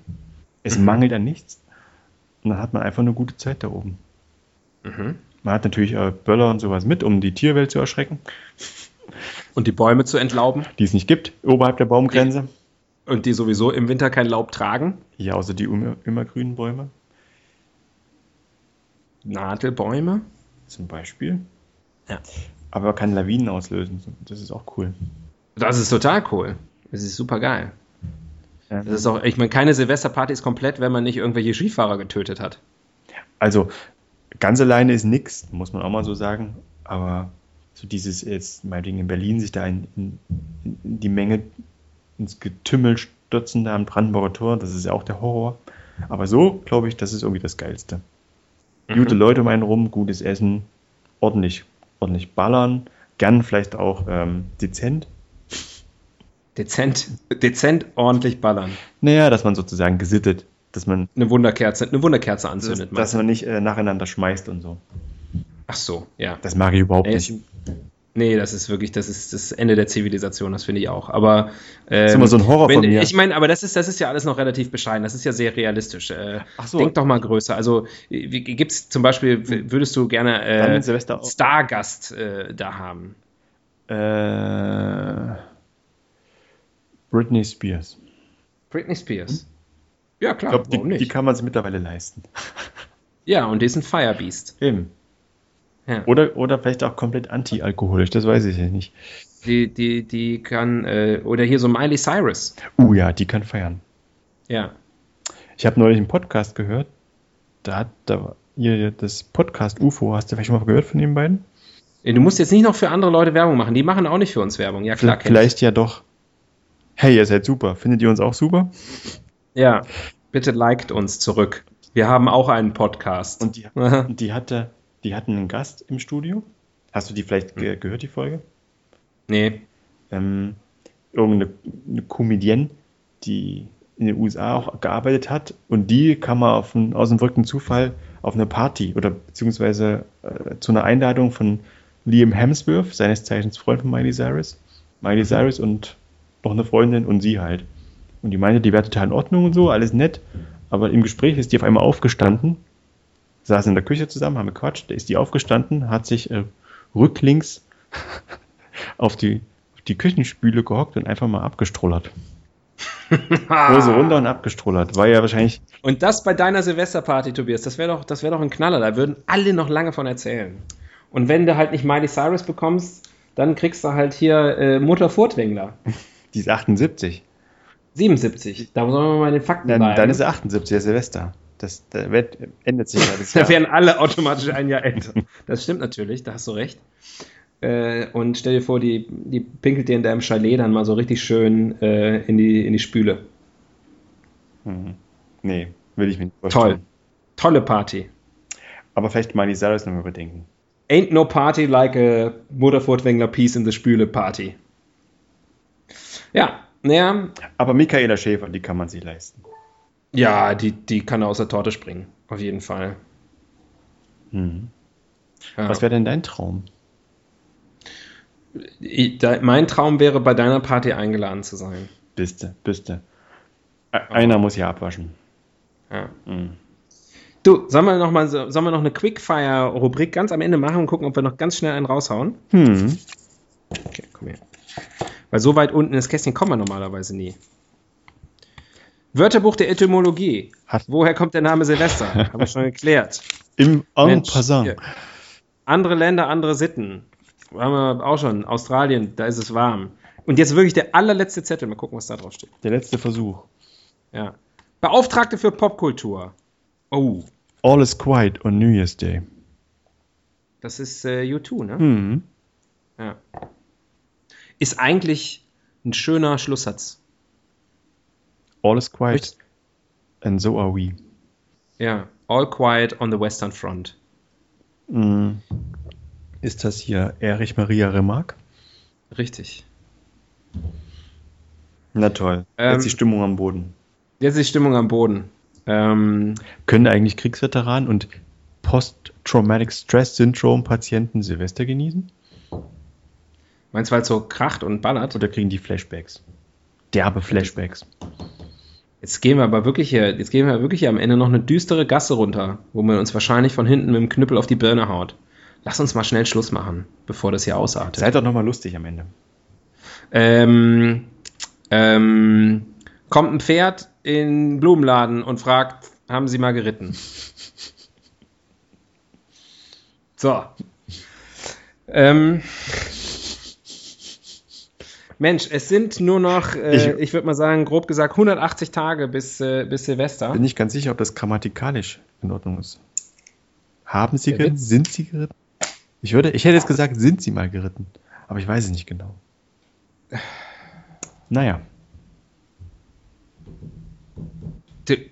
Es Mhm. mangelt an nichts. Und dann hat man einfach eine gute Zeit da oben. Mhm. Man hat natürlich äh, Böller und sowas mit, um die Tierwelt zu erschrecken, Und die Bäume zu entlauben die es nicht gibt, oberhalb der Baumgrenze. Und die sowieso im Winter kein Laub tragen. Ja, außer die immer, immergrünen Bäume Nadelbäume. zum Beispiel. Ja. Aber man kann Lawinen auslösen. Das ist auch cool. Das ist total cool. Das ist super geil. Ja. Das ist auch, ich meine, keine Silvesterparty ist komplett, wenn man nicht irgendwelche Skifahrer getötet hat. Also ganz alleine ist nichts, muss man auch mal so sagen. Aber so dieses jetzt, meinetwegen in Berlin, sich da in, in, in die Menge ins Getümmel stürzen da am Brandenburger Tor, das ist ja auch der Horror. Aber so, glaube ich, das ist irgendwie das Geilste. Mhm. Gute Leute um einen rum, gutes Essen, ordentlich, ordentlich ballern, gern vielleicht auch ähm, dezent. Dezent, dezent ordentlich ballern. Naja, dass man sozusagen gesittet, dass man eine Wunderkerze, eine Wunderkerze anzündet. Dass, dass man nicht äh, nacheinander schmeißt und so. Ach so, ja. Das mag ich überhaupt nee, nicht. Nee, das ist wirklich, das ist das Ende der Zivilisation, das finde ich auch. Aber ähm, das ist immer so ein Horror wenn, von mir. Ich meine, aber das ist, das ist ja alles noch relativ bescheiden. Das ist ja sehr realistisch. Äh, Ach so. Denk doch mal größer. Also gibt es zum Beispiel, würdest du gerne äh, Stargast äh, da haben? Äh, Britney Spears. Britney Spears. Hm? Ja, klar. Ich glaube, die, die, kann man sich mittlerweile leisten. Ja, und die ist ein Firebeast. Eben. Ja. Oder, oder vielleicht auch komplett anti-alkoholisch, das weiß ich ja nicht. Die, die, die kann, äh, oder hier so Miley Cyrus. Uh ja, die kann feiern. Ja. Ich habe neulich einen Podcast gehört, da hat da hier das Podcast UFO, hast du vielleicht schon mal gehört von den beiden? Äh, du musst jetzt nicht noch für andere Leute Werbung machen, die machen auch nicht für uns Werbung, ja klar. Vielleicht ja doch. Hey, ihr seid super. Findet ihr uns auch super? Ja, bitte liked uns zurück. Wir haben auch einen Podcast. Und die, die hatte die hatten einen Gast im Studio. Hast du die vielleicht ge gehört, die Folge? Nee. Ähm, irgendeine eine Comedienne, die in den USA auch gearbeitet hat und die kam mal auf einen, aus dem verrückten Zufall auf eine Party oder beziehungsweise äh, zu einer Einladung von Liam Hemsworth, seines Zeichens Freund von Miley Cyrus. Miley mhm. Cyrus und noch eine Freundin und sie halt. Und die meinte, die wäre total in Ordnung und so, alles nett. Aber im Gespräch ist die auf einmal aufgestanden saßen in der Küche zusammen, haben gequatscht, da ist die aufgestanden, hat sich äh, rücklings auf die, auf die Küchenspüle gehockt und einfach mal abgestrollert. Hose runter und abgestrollert. War ja wahrscheinlich. Und das bei deiner Silvesterparty, Tobias, das wäre doch, das doch ein Knaller. Da würden alle noch lange von erzählen. Und wenn du halt nicht Miley Cyrus bekommst, dann kriegst du halt hier äh, Mutter Furtwängler. Die ist 78. 77. Da sollen wir mal den Fakten Dann, dann ist er 78, der Silvester. Das, der Welt ändert sich ja das Jahr. Da werden alle automatisch ein Jahr älter. Das stimmt natürlich, da hast du recht. Äh, und stell dir vor, die, die pinkelt dir in deinem Chalet dann mal so richtig schön äh, in, die, in die Spüle. Mhm. Nee, will ich mir nicht vorstellen. Toll. Tolle Party. Aber vielleicht mal die Cyrus nochmal überdenken. Ain't no party like a Mutterfurtwängler Peace in the Spüle Party. Ja, naja. Aber Michaela Schäfer, die kann man sich leisten. Ja, die, die kann aus der Torte springen, auf jeden Fall. Hm. Ja. Was wäre denn dein Traum? Ich, da, mein Traum wäre, bei deiner Party eingeladen zu sein. Biste, biste. Einer muss ja abwaschen. Ja. Mhm. Du, sollen wir noch mal sollen wir noch eine Quickfire-Rubrik ganz am Ende machen und gucken, ob wir noch ganz schnell einen raushauen? Hm. Okay, komm her. Weil so weit unten ins Kästchen kommen wir normalerweise nie. Wörterbuch der Etymologie. Hat Woher kommt der Name Silvester? Habe ich schon geklärt. Im en passant. Andere Länder, andere Sitten. Haben wir auch schon. Australien, da ist es warm. Und jetzt wirklich der allerletzte Zettel. Mal gucken, was da drauf steht. Der letzte Versuch. Ja. Beauftragte für Popkultur. Oh. All is quiet on New Year's Day. Das ist äh, U2, ne? Mhm. Ja. Ist eigentlich ein schöner Schlusssatz. All is quiet. And so are we. Ja, all quiet on the Western Front. Mm. Ist das hier Erich Maria Remarque? Richtig. Na toll. Ähm, jetzt die Stimmung am Boden. Jetzt die Stimmung am Boden. Ähm, Können eigentlich Kriegsveteranen und Post-Traumatic Stress Syndrome Patienten Silvester genießen? Meinst du, weil es so kracht und ballert? Oder kriegen die Flashbacks? Derbe Flashbacks. Jetzt gehen wir aber wirklich hier, jetzt gehen wir wirklich hier am Ende noch eine düstere Gasse runter, wo man uns wahrscheinlich von hinten mit dem Knüppel auf die Birne haut. Lass uns mal schnell Schluss machen, bevor das hier ausartet. Seid doch nochmal lustig am Ende. Ähm, ähm, kommt ein Pferd in den Blumenladen und fragt, haben Sie mal geritten? So. Ähm, Mensch, es sind nur noch, äh, ich, ich würde mal sagen, grob gesagt, 180 Tage bis, äh, bis Silvester. Bin nicht ganz sicher, ob das grammatikalisch in Ordnung ist. Haben Sie geritten? Sind Sie geritten? Ich, würde, ich hätte jetzt gesagt, sind Sie mal geritten. Aber ich weiß es nicht genau. Naja.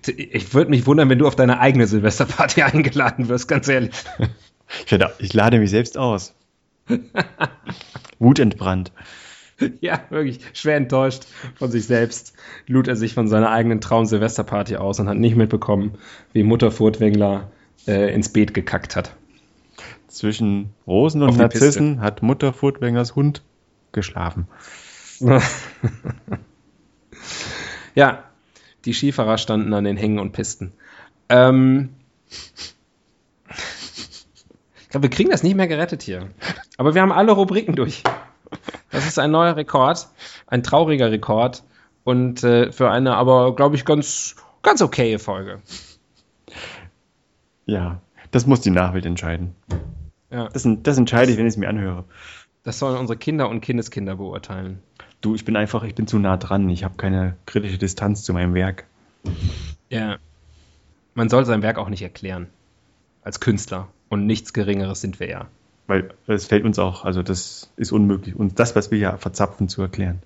Ich würde mich wundern, wenn du auf deine eigene Silvesterparty eingeladen wirst, ganz ehrlich. Ich, ich lade mich selbst aus. Wutentbrannt. Ja, wirklich schwer enttäuscht von sich selbst, lud er sich von seiner eigenen Traum-Silvesterparty aus und hat nicht mitbekommen, wie Mutter Furtwängler äh, ins Beet gekackt hat. Zwischen Rosen und Narzissen hat Mutter Furtwänglers Hund geschlafen. ja, die Skifahrer standen an den Hängen und Pisten. Ähm, ich glaube, wir kriegen das nicht mehr gerettet hier. Aber wir haben alle Rubriken durch. Das ist ein neuer Rekord, ein trauriger Rekord und äh, für eine aber, glaube ich, ganz, ganz okaye Folge. Ja, das muss die Nachwelt entscheiden. Ja. Das, das entscheide ich, wenn ich es mir anhöre. Das sollen unsere Kinder und Kindeskinder beurteilen. Du, ich bin einfach, ich bin zu nah dran. Ich habe keine kritische Distanz zu meinem Werk. Ja. Man soll sein Werk auch nicht erklären. Als Künstler. Und nichts Geringeres sind wir ja. Weil es fällt uns auch, also das ist unmöglich. Und das, was wir ja verzapfen, zu erklären.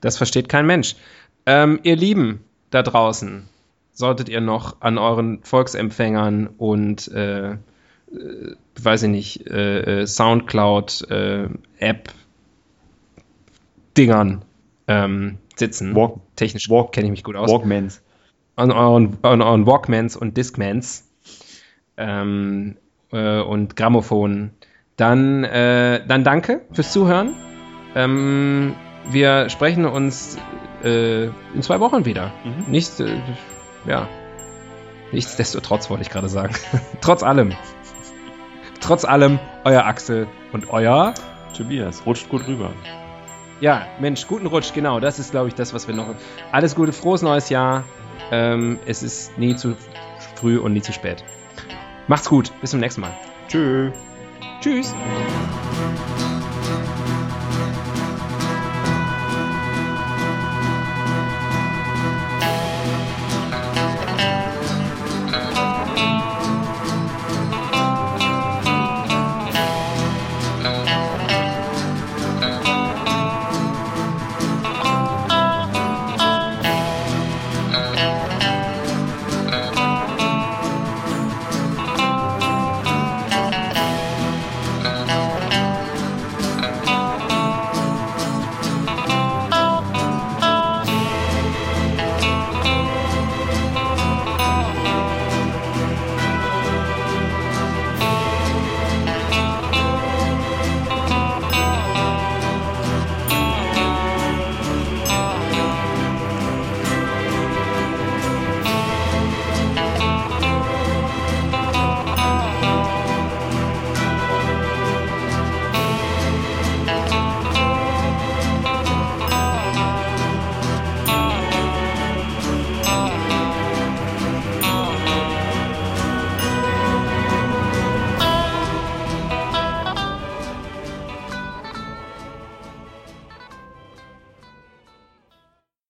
Das versteht kein Mensch. Ähm, ihr Lieben da draußen, solltet ihr noch an euren Volksempfängern und äh, äh, weiß ich nicht, äh, äh Soundcloud-App Dingern ähm, sitzen. Walk, Technisch Walk, kenne ich mich gut aus. Walkmans. An euren, an euren Walkmans und Discmans ähm, äh, und Grammophon. Dann, äh, dann danke fürs Zuhören. Ähm, wir sprechen uns äh, in zwei Wochen wieder. Mhm. Nicht, äh, ja. Nichtsdestotrotz wollte ich gerade sagen. Trotz allem. Trotz allem, euer Axel und euer Tobias. Rutscht gut rüber. Ja, Mensch, guten Rutsch, genau. Das ist, glaube ich, das, was wir noch. Alles Gute, frohes neues Jahr. Ähm, es ist nie zu früh und nie zu spät. Macht's gut. Bis zum nächsten Mal. Tschö. Tschüss.